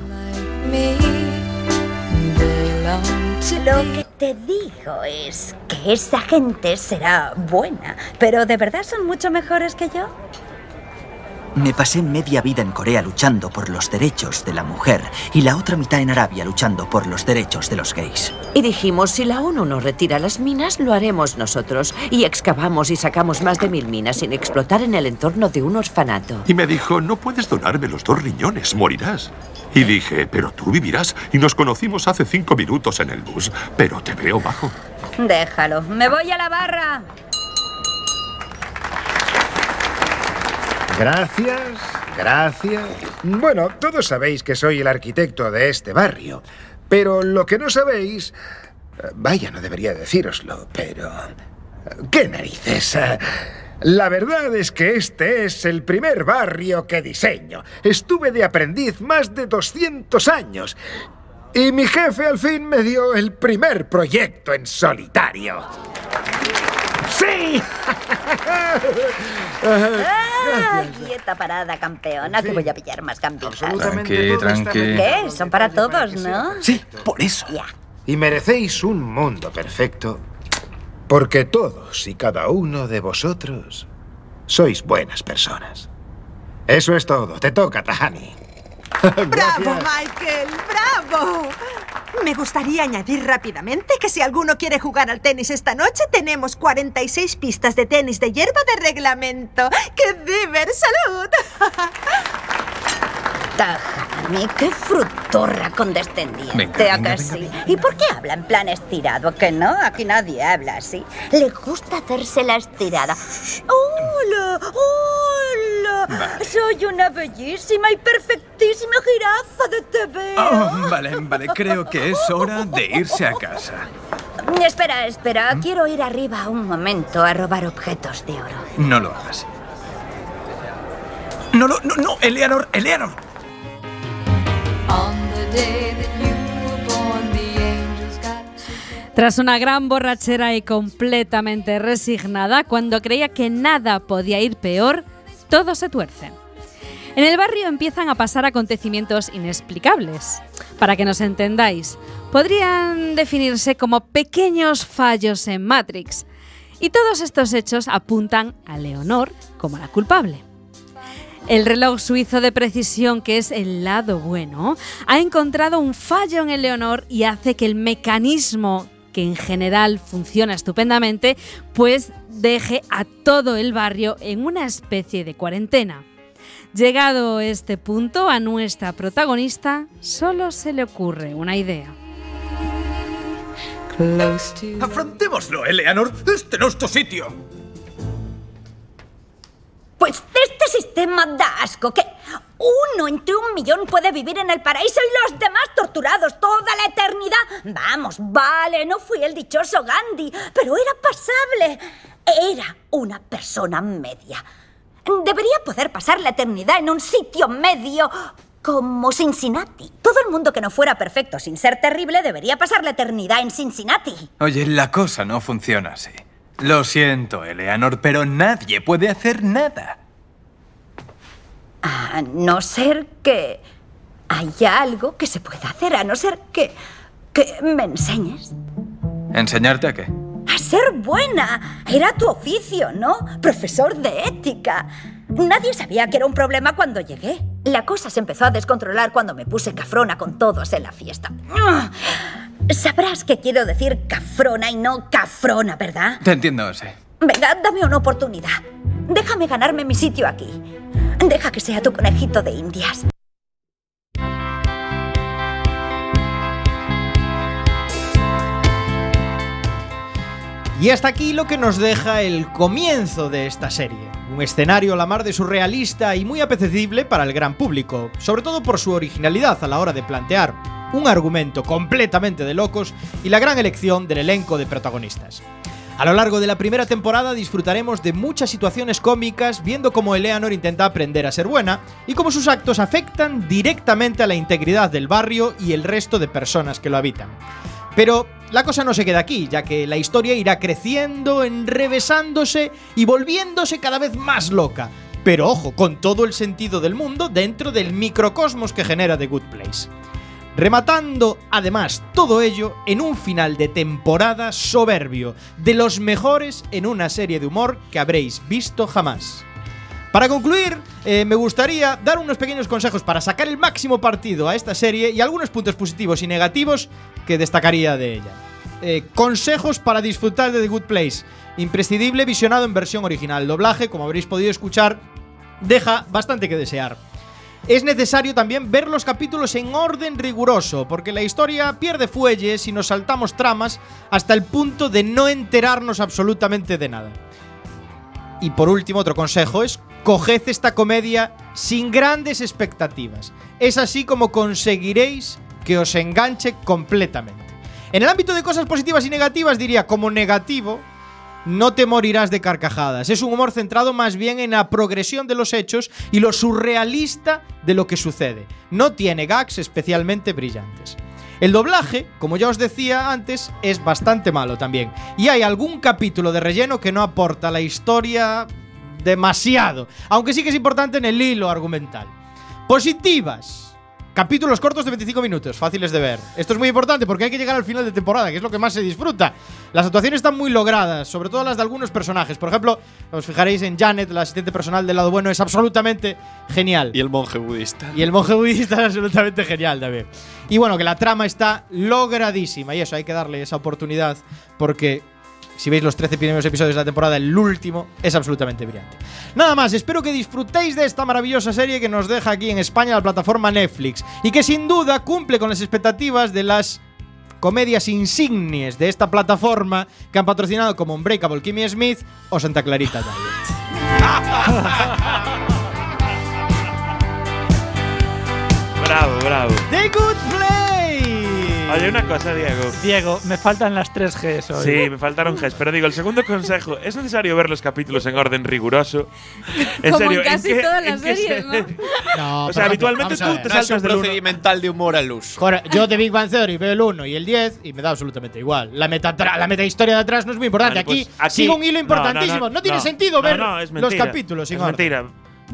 Lo que te digo es que esa gente será buena, pero ¿de verdad son mucho mejores que yo? Me pasé media vida en Corea luchando por los derechos de la mujer y la otra mitad en Arabia luchando por los derechos de los gays. Y dijimos, si la ONU no retira las minas, lo haremos nosotros. Y excavamos y sacamos más de mil minas sin explotar en el entorno de un orfanato. Y me dijo, no puedes donarme los dos riñones, morirás. Y dije, pero tú vivirás. Y nos conocimos hace cinco minutos en el bus. Pero te veo bajo. Déjalo, me voy a la barra. Gracias, gracias. Bueno, todos sabéis que soy el arquitecto de este barrio, pero lo que no sabéis... eh, Vaya, no debería decíroslo, pero... eh, ¿Qué narices? Eh, La verdad es que este es el primer barrio que diseño. Estuve de aprendiz más de 200 años. Y mi jefe al fin me dio el primer proyecto en solitario. ¡Sí! Ah, quieta parada, campeona, que voy a pillar más gambitas. Tranqui, tranqui. ¿Qué? Son para todos, ¿no? Sí, por eso. Y merecéis un mundo perfecto, porque todos y cada uno de vosotros sois buenas personas. Eso es todo. Te toca, Tahani. ¡Bravo, Michael! ¡Bravo! Me gustaría añadir rápidamente que si alguno quiere jugar al tenis esta noche, tenemos 46 pistas de tenis de hierba de reglamento. ¡Qué diver! ¡Salud! Tahani, qué frutorra condescendiente. Venga, ¿A venga, venga, sí? ¿Y por qué habla en plan estirado? Que no, aquí nadie habla así. Le gusta hacerse la estirada. ¡Hola! ¡Hola! Soy una bellísima y perfectísima jirafa de TV. Oh, vale, vale, creo que es hora de irse a casa. Espera, espera. ¿Mm? Quiero ir arriba un momento a robar objetos de oro. No lo hagas. No, no, no, no, Eleanor, Eleanor. Tras una gran borrachera y completamente resignada, cuando creía que nada podía ir peor, todo se tuerce. En el barrio empiezan a pasar acontecimientos inexplicables. Para que nos entendáis, podrían definirse como pequeños fallos en Matrix. Y todos estos hechos apuntan a Leonor como la culpable. El reloj suizo de precisión, que es el lado bueno, ha encontrado un fallo en el Leonor y hace que el mecanismo, que en general funciona estupendamente, pues deje a todo el barrio en una especie de cuarentena. Llegado este punto, a nuestra protagonista solo se le ocurre una idea. Afrontémoslo, Eleanor. Este no es tu sitio. Pues este sistema da asco, que uno entre un millón puede vivir en el paraíso y los demás torturados toda la eternidad. Vamos, vale, no fui el dichoso Gandhi, pero era pasable. Era una persona media. Debería poder pasar la eternidad en un sitio medio como Cincinnati. Todo el mundo que no fuera perfecto sin ser terrible debería pasar la eternidad en Cincinnati. Oye, la cosa no funciona así. Lo siento, Eleanor, pero nadie puede hacer nada. A no ser que haya algo que se pueda hacer, a no ser que, que me enseñes. ¿Enseñarte a qué? A ser buena. Era tu oficio, ¿no? Profesor de ética. Nadie sabía que era un problema cuando llegué. La cosa se empezó a descontrolar cuando me puse cafrona con todos en la fiesta. Sabrás que quiero decir cafrona y no cafrona, ¿verdad? Te entiendo, sí. Venga, dame una oportunidad. Déjame ganarme mi sitio aquí. Deja que sea tu conejito de indias. Y hasta aquí lo que nos deja el comienzo de esta serie. Escenario a la mar de surrealista y muy apetecible para el gran público, sobre todo por su originalidad a la hora de plantear un argumento completamente de locos y la gran elección del elenco de protagonistas. A lo largo de la primera temporada disfrutaremos de muchas situaciones cómicas viendo cómo Eleanor intenta aprender a ser buena y cómo sus actos afectan directamente a la integridad del barrio y el resto de personas que lo habitan. Pero la cosa no se queda aquí, ya que la historia irá creciendo, enrevesándose y volviéndose cada vez más loca. Pero ojo, con todo el sentido del mundo dentro del microcosmos que genera The Good Place. Rematando, además, todo ello en un final de temporada soberbio, de los mejores en una serie de humor que habréis visto jamás. Para concluir, eh, me gustaría dar unos pequeños consejos para sacar el máximo partido a esta serie y algunos puntos positivos y negativos que destacaría de ella. Eh, consejos para disfrutar de The Good Place. Imprescindible visionado en versión original. El doblaje, como habréis podido escuchar, deja bastante que desear. Es necesario también ver los capítulos en orden riguroso, porque la historia pierde fuelle si nos saltamos tramas hasta el punto de no enterarnos absolutamente de nada. Y por último, otro consejo es coged esta comedia sin grandes expectativas. Es así como conseguiréis que os enganche completamente. En el ámbito de cosas positivas y negativas diría como negativo, no te morirás de carcajadas. Es un humor centrado más bien en la progresión de los hechos y lo surrealista de lo que sucede. No tiene gags especialmente brillantes. El doblaje, como ya os decía antes, es bastante malo también. Y hay algún capítulo de relleno que no aporta la historia demasiado. Aunque sí que es importante en el hilo argumental. Positivas. Capítulos cortos de 25 minutos, fáciles de ver. Esto es muy importante porque hay que llegar al final de temporada, que es lo que más se disfruta. Las actuaciones están muy logradas, sobre todo las de algunos personajes. Por ejemplo, os fijaréis en Janet, la asistente personal del lado bueno, es absolutamente genial. Y el monje budista. Y el monje budista es absolutamente genial también. Y bueno, que la trama está logradísima y eso, hay que darle esa oportunidad porque si veis los 13 primeros episodios de la temporada, el último es absolutamente brillante. Nada más, espero que disfrutéis de esta maravillosa serie que nos deja aquí en España la plataforma Netflix y que sin duda cumple con las expectativas de las comedias insignes de esta plataforma que han patrocinado como Unbreakable Kimmy Smith o Santa Clarita Diet. Bravo, bravo. The Good Place. Oye, una cosa, Diego. Diego, me faltan las 3 Gs hoy. Sí, me faltaron Gs, pero digo, el segundo consejo, ¿es necesario ver los capítulos en orden riguroso? En Como serio, en casi qué- todas las series, ¿no? No, O sea, habitualmente tú te No es un saltas del uno. procedimental de humor al luz. Joder, yo de Big Bang Theory veo el 1 y el 10 y me da absolutamente igual. La meta, la meta historia de atrás no es muy importante. Vale, aquí, pues aquí- sigue un hilo importantísimo. No, no, no, tiene no. sentido No, ver no, es los capítulos sin Es orden. mentira.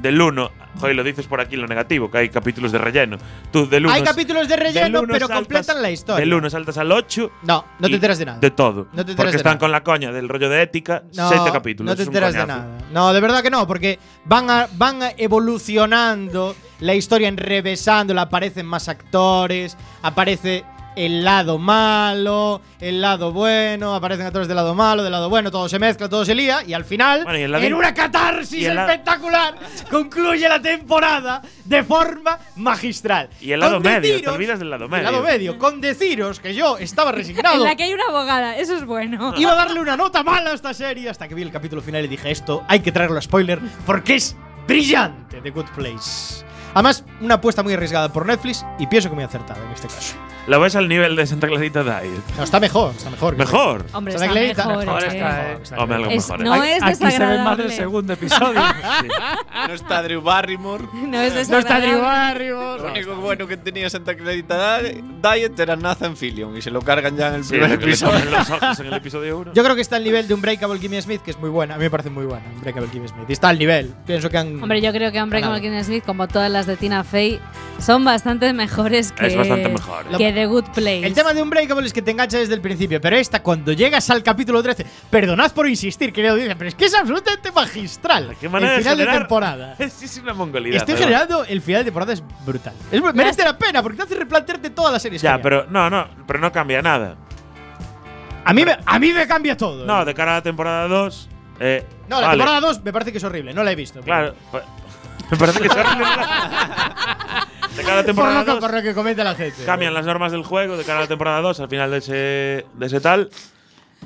Del 1, joder, lo dices por aquí lo negativo, que hay capítulos de relleno. Tú del 1 Hay capítulos de relleno, pero completan la historia. Del 1 saltas al 8. No, no te enteras de nada. De todo. No te enteras Porque de están nada. con la coña del rollo de ética, No, 7 capítulos. no te enteras de nada. No, de verdad que no, porque van, a- van a- evolucionando la historia, enrevesándola, aparecen más actores, aparece el lado malo, el lado bueno, aparecen actores del lado malo, del lado bueno, todo se mezcla, todo se lía y al final, Bueno, y en una catarsis espectacular, concluye la temporada de forma magistral. Y el lado Con medio, te deciros- olvidas del lado el medio. lado medio, con deciros que yo estaba resignado. En la que hay una abogada, eso es bueno. Iba a darle una nota mala a esta serie hasta que vi el capítulo final y dije esto hay que traerlo a spoiler porque es brillante The Good Place. Además, una apuesta muy arriesgada por Netflix y pienso que muy acertada en este caso. Lo ves al nivel de Santa Clarita Diet. No, está mejor, está mejor. ¿Mejor? Hombre, Santa está Clarita- mejor, mejor eh. está, eh. Está Hombre, algo Es- mejor. no ¿eh? es Aquí se ve más desagradable. del segundo episodio. No está Drew Barrymore. No es No está desagradable. Drew Barrymore. Lo único bueno que tenía Santa Clarita Diet era Nathan Fillion y se lo cargan ya en el Sí, primer episodio. los ojos en el episodio 1. Yo creo que está al nivel de un Breakable Kimmy Smith, que es muy buena. A mí me parece muy buena, un Breakable Kimmy Smith. Y está al nivel. Pienso que han. Hombre, yo creo que Hombre como Ganado. Kim Smith, como todas las de Tina Fey, son bastante mejores que, Es bastante mejor. que The Good Place. El tema de Unbreakable es que te engancha desde el principio, pero esta, cuando llegas al capítulo 13, perdonad por insistir, querido audiencia, pero es que es absolutamente magistral. Qué manera el final de, generar- temporada. Es, es una mongolidad. Estoy pero- generando el final de temporada es brutal. Es, merece la pena porque te hace replantearte toda la serie. Ya, pero no, no, pero no cambia nada. a mí me, a mí me cambia todo. No, de cara a la temporada 2. Eh, No, la vale, temporada 2 me parece que es horrible, no la he visto. Claro. pa- Me parece que horrible. De cara a la por temporada lo, que, 2. por lo que comenta la gente. Cambian las normas del juego de cara a la temporada 2 al final de ese, de ese tal.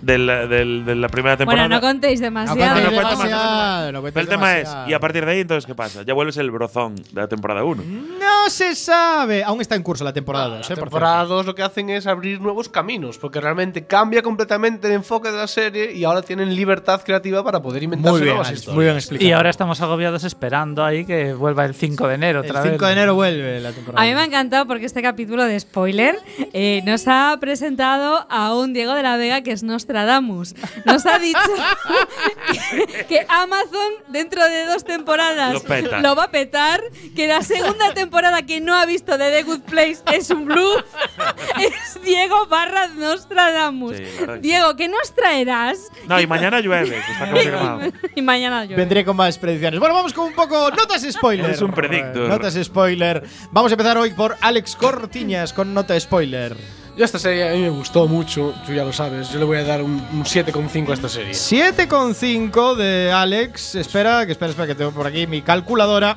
De la primera temporada. Bueno, no contéis demasiado. No, no no cuento demasiado, no el tema demasiado. es, y a partir de ahí, entonces, ¿qué pasa? Ya vuelves el brozón de la temporada 1. No se sabe. Aún está en curso la temporada 2, La ¿eh? Por temporada 2 lo que hacen es abrir nuevos caminos, porque realmente cambia completamente el enfoque de la serie y ahora tienen libertad creativa para poder inventarse Muy bien, nuevas historias. muy bien explicado. Y ahora estamos agobiados esperando ahí que vuelva el 5 de enero El otra vez. 5 de enero vuelve la temporada. A mí me ha encantado porque este capítulo de spoiler eh, nos ha presentado a un Diego de la Vega que es Nostradamus. Nos ha dicho que Amazon dentro de dos temporadas Lo va a petar, que la segunda temporada que no ha visto de The Good Place es un bluff. es Diego barra Nostradamus. Sí, Diego, ¿qué nos traerás? No, y mañana llueve, que está confirmado. y mañana yo. Vendré con más predicciones. Bueno, vamos con un poco notas spoiler. Eres un predictor. Notas spoiler. Vamos a empezar hoy por Alex Cortiñas con nota spoiler. Yo esta serie a mí me gustó mucho, tú ya lo sabes. Yo le voy a dar un, un 7,5 a esta serie. 7,5 de Alex. Espera, que espera, espera, que tengo por aquí mi calculadora.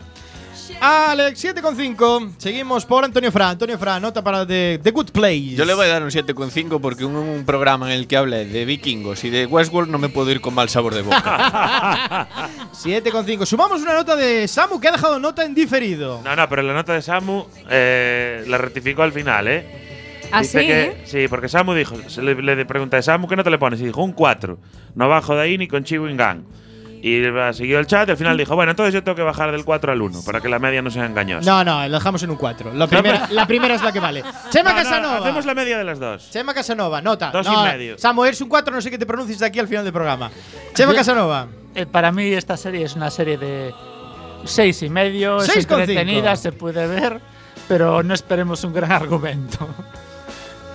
Alex, 7,5. Seguimos por Antonio Fra. Antonio Fra, nota para The, The Good Place. Yo le voy a dar un 7,5 porque un, un programa en el que hable de vikingos y de Westworld no me puedo ir con mal sabor de boca. 7,5. Sumamos una nota de Samu que ha dejado nota en diferido. No, no, pero la nota de Samu eh, la rectificó al final, ¿eh? ¿Ah, Dice sí? que, sí, porque Samu dijo, se le, le pregunta Samu, ¿qué nota le pones? Y dijo, un 4. No bajo de ahí ni con Chewing Gang. Y siguió el chat y al final dijo, bueno, entonces yo tengo que bajar del 4 al 1 para que la media no sea engañosa. No, no, lo dejamos en un 4. La primera, la primera es la que vale. Chema No, no, Casanova. hacemos la media de las dos. Chema Casanova, nota. Dos y No, medio. Samu, eres un 4, no sé qué te pronuncies de aquí al final del programa. Chema Yo- Casanova. Eh, para mí esta serie es una serie de seis y medio, es 6,5. entretenida, se puede ver, pero no esperemos un gran argumento.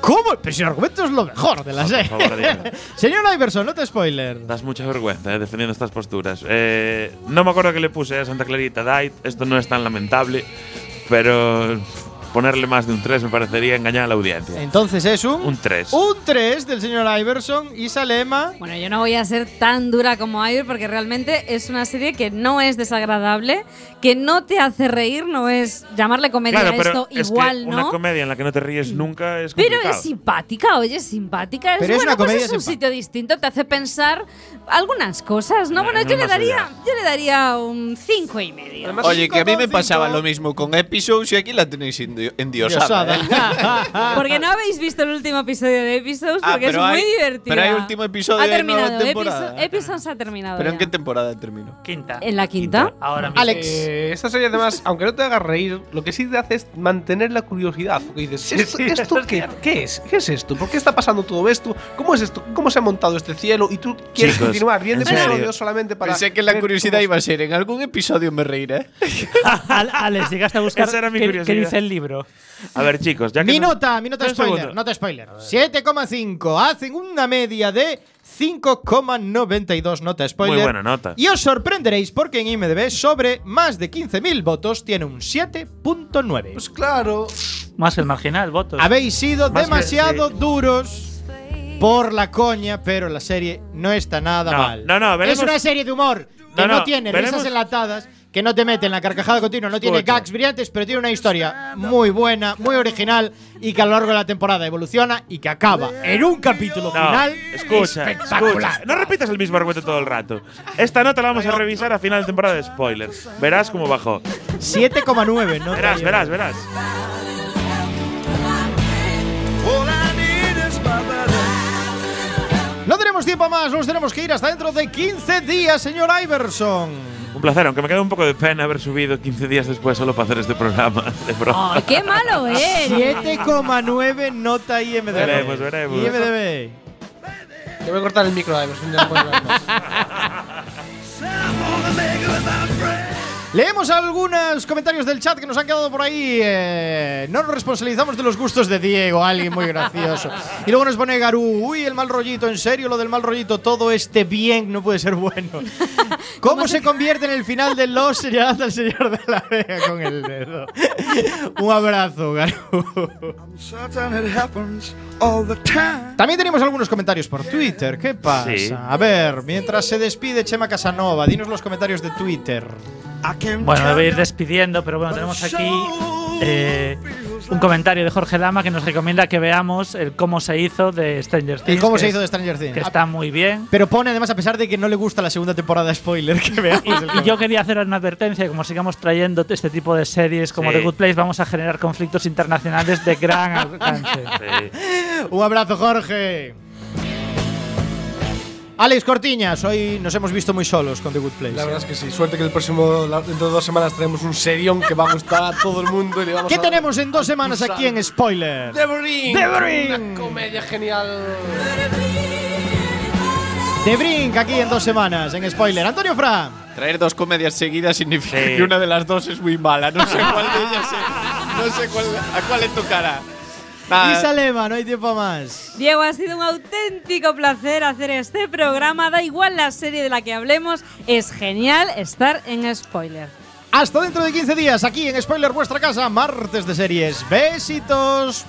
¿Cómo? Pero si el argumento es lo mejor de la Por serie. favor, Diego. Señor Iverson, nota spoiler. Das mucha vergüenza eh, defendiendo estas posturas. Eh, no me acuerdo que le puse a Santa Clarita Diet. Esto no es tan lamentable. Pero ponerle más de un 3 me parecería engañar a la audiencia. Entonces es un. Un 3. Un 3 del señor Iverson y Salema. Bueno, yo no voy a ser tan dura como Iver porque realmente es una serie que no es desagradable, que no te hace reír, no es llamarle comedia Claro, a pero esto es igual, que una ¿no? comedia en la que no te ríes nunca es Pero complicado. es simpática, oye, es simpática. Es, Pero es bueno, una pues comedia es un sitio distinto, te hace pensar algunas cosas, ¿no? Bueno, no yo le daría, yo le daría un cinco y medio. Oye, que a mí me pasaba lo mismo con Episodes y aquí la tenéis sin endi- endiosada. ¿eh? Porque no habéis visto el último episodio de Episodes Ah, porque es muy hay- divertido. pero hay último episodio ha de terminado. temporada. Episo- Episodes ha terminado. ¿Pero en qué temporada terminó? Quinta. ¿En la quinta? Ahora Alex. Eh, esta serie, además, aunque no te haga reír, lo que sí te hace es mantener la curiosidad. Porque dices, ¿esto, esto qué, qué es? ¿Qué es esto? ¿Por qué está pasando todo esto? ¿Cómo es esto? ¿Cómo se ha montado este cielo? Y tú quieres Chicos, continuar viendo episodios solamente para. Pensé que la curiosidad iba a ser en algún episodio me reiré. Al- Alex, llegaste a buscar Esa era mi qué, curiosidad. qué dice el libro. A ver, chicos, ya que. Mi no- nota, mi nota Un spoiler, segundo. nota spoiler. 7,5. Hacen una media de 5,92 nota spoiler. Muy buena nota. Y os sorprenderéis porque en IMDb sobre más de 15.000 votos tiene un 7.9. Pues claro. Más el marginal, votos. Habéis sido Más que- demasiado sí. duros por la coña, pero la serie no está nada No, mal. no, no, veremos- Es una serie de humor que No, no, no, tiene veremos- risas enlatadas, que no te meten la carcajada continua, no tiene gags brillantes, pero tiene una historia muy buena, muy original y que a lo largo de la temporada evoluciona y que acaba en un capítulo No, final escucha, espectacular. escucha. No repitas el mismo argumento todo el rato. Esta nota la vamos a revisar a final de temporada de spoilers. Verás cómo bajó. 7,9, no Verás, verás, verás. No tenemos tiempo más, nos tenemos que ir hasta dentro de 15 días, señor Iverson. Un placer, aunque me queda un poco de pena haber subido 15 días después solo para hacer este programa. De broma. ¡Ay, qué malo es! 7,9 nota IMDb. Veremos, veremos. IMDb. Te voy a cortar el micro, Iverson, Leemos algunos comentarios del chat que nos han quedado por ahí. eh, no nos responsabilizamos de los gustos de Diego, alguien muy gracioso. Y luego nos pone Garú, uy, el mal rollito, en serio, lo del mal rollito, todo este bien no puede ser bueno. ¿Cómo se convierte en el final de Los señalando al señor de la Vega con el dedo? Un abrazo, Garú. También tenemos algunos comentarios por Twitter. ¿Qué pasa? Sí. A ver, mientras se despide Chema Casanova, dinos los comentarios de Twitter. Bueno, me voy a ir despidiendo, pero bueno, tenemos aquí eh, un comentario de Jorge Lama que nos recomienda que veamos el cómo se hizo de Stranger Things. ¿Y cómo se hizo de Stranger Things? Que está muy bien. Pero pone además, a pesar de que no le gusta la segunda temporada, spoiler, que veamos. el Y yo quería hacer una advertencia, como sigamos trayendo este tipo de series como Sí. The Good Place, vamos a generar conflictos internacionales de gran alcance. Un abrazo, Jorge. Alex Cortiñas, hoy nos hemos visto muy solos con The Good Place. La verdad es que sí. Suerte que el próximo, la- dentro de dos semanas, traemos un serión que va a gustar a todo el mundo. Y le vamos ¿Qué a tenemos en dos semanas aquí en Spoiler? The Brink. The Brink. Una comedia genial. The Brink aquí en dos semanas en Spoiler. Antonio Fra. Traer dos comedias seguidas significa Sí. que una de las dos es muy mala. No sé cuál de ellas es- No sé cuál, a cuál le tocará. Isa Lema, no hay tiempo más. Diego, ha sido un auténtico placer hacer este programa. Da igual la serie de la que hablemos, es genial estar en spoiler. Hasta dentro de 15 días aquí en Spoiler Vuestra Casa, martes de series. Besitos.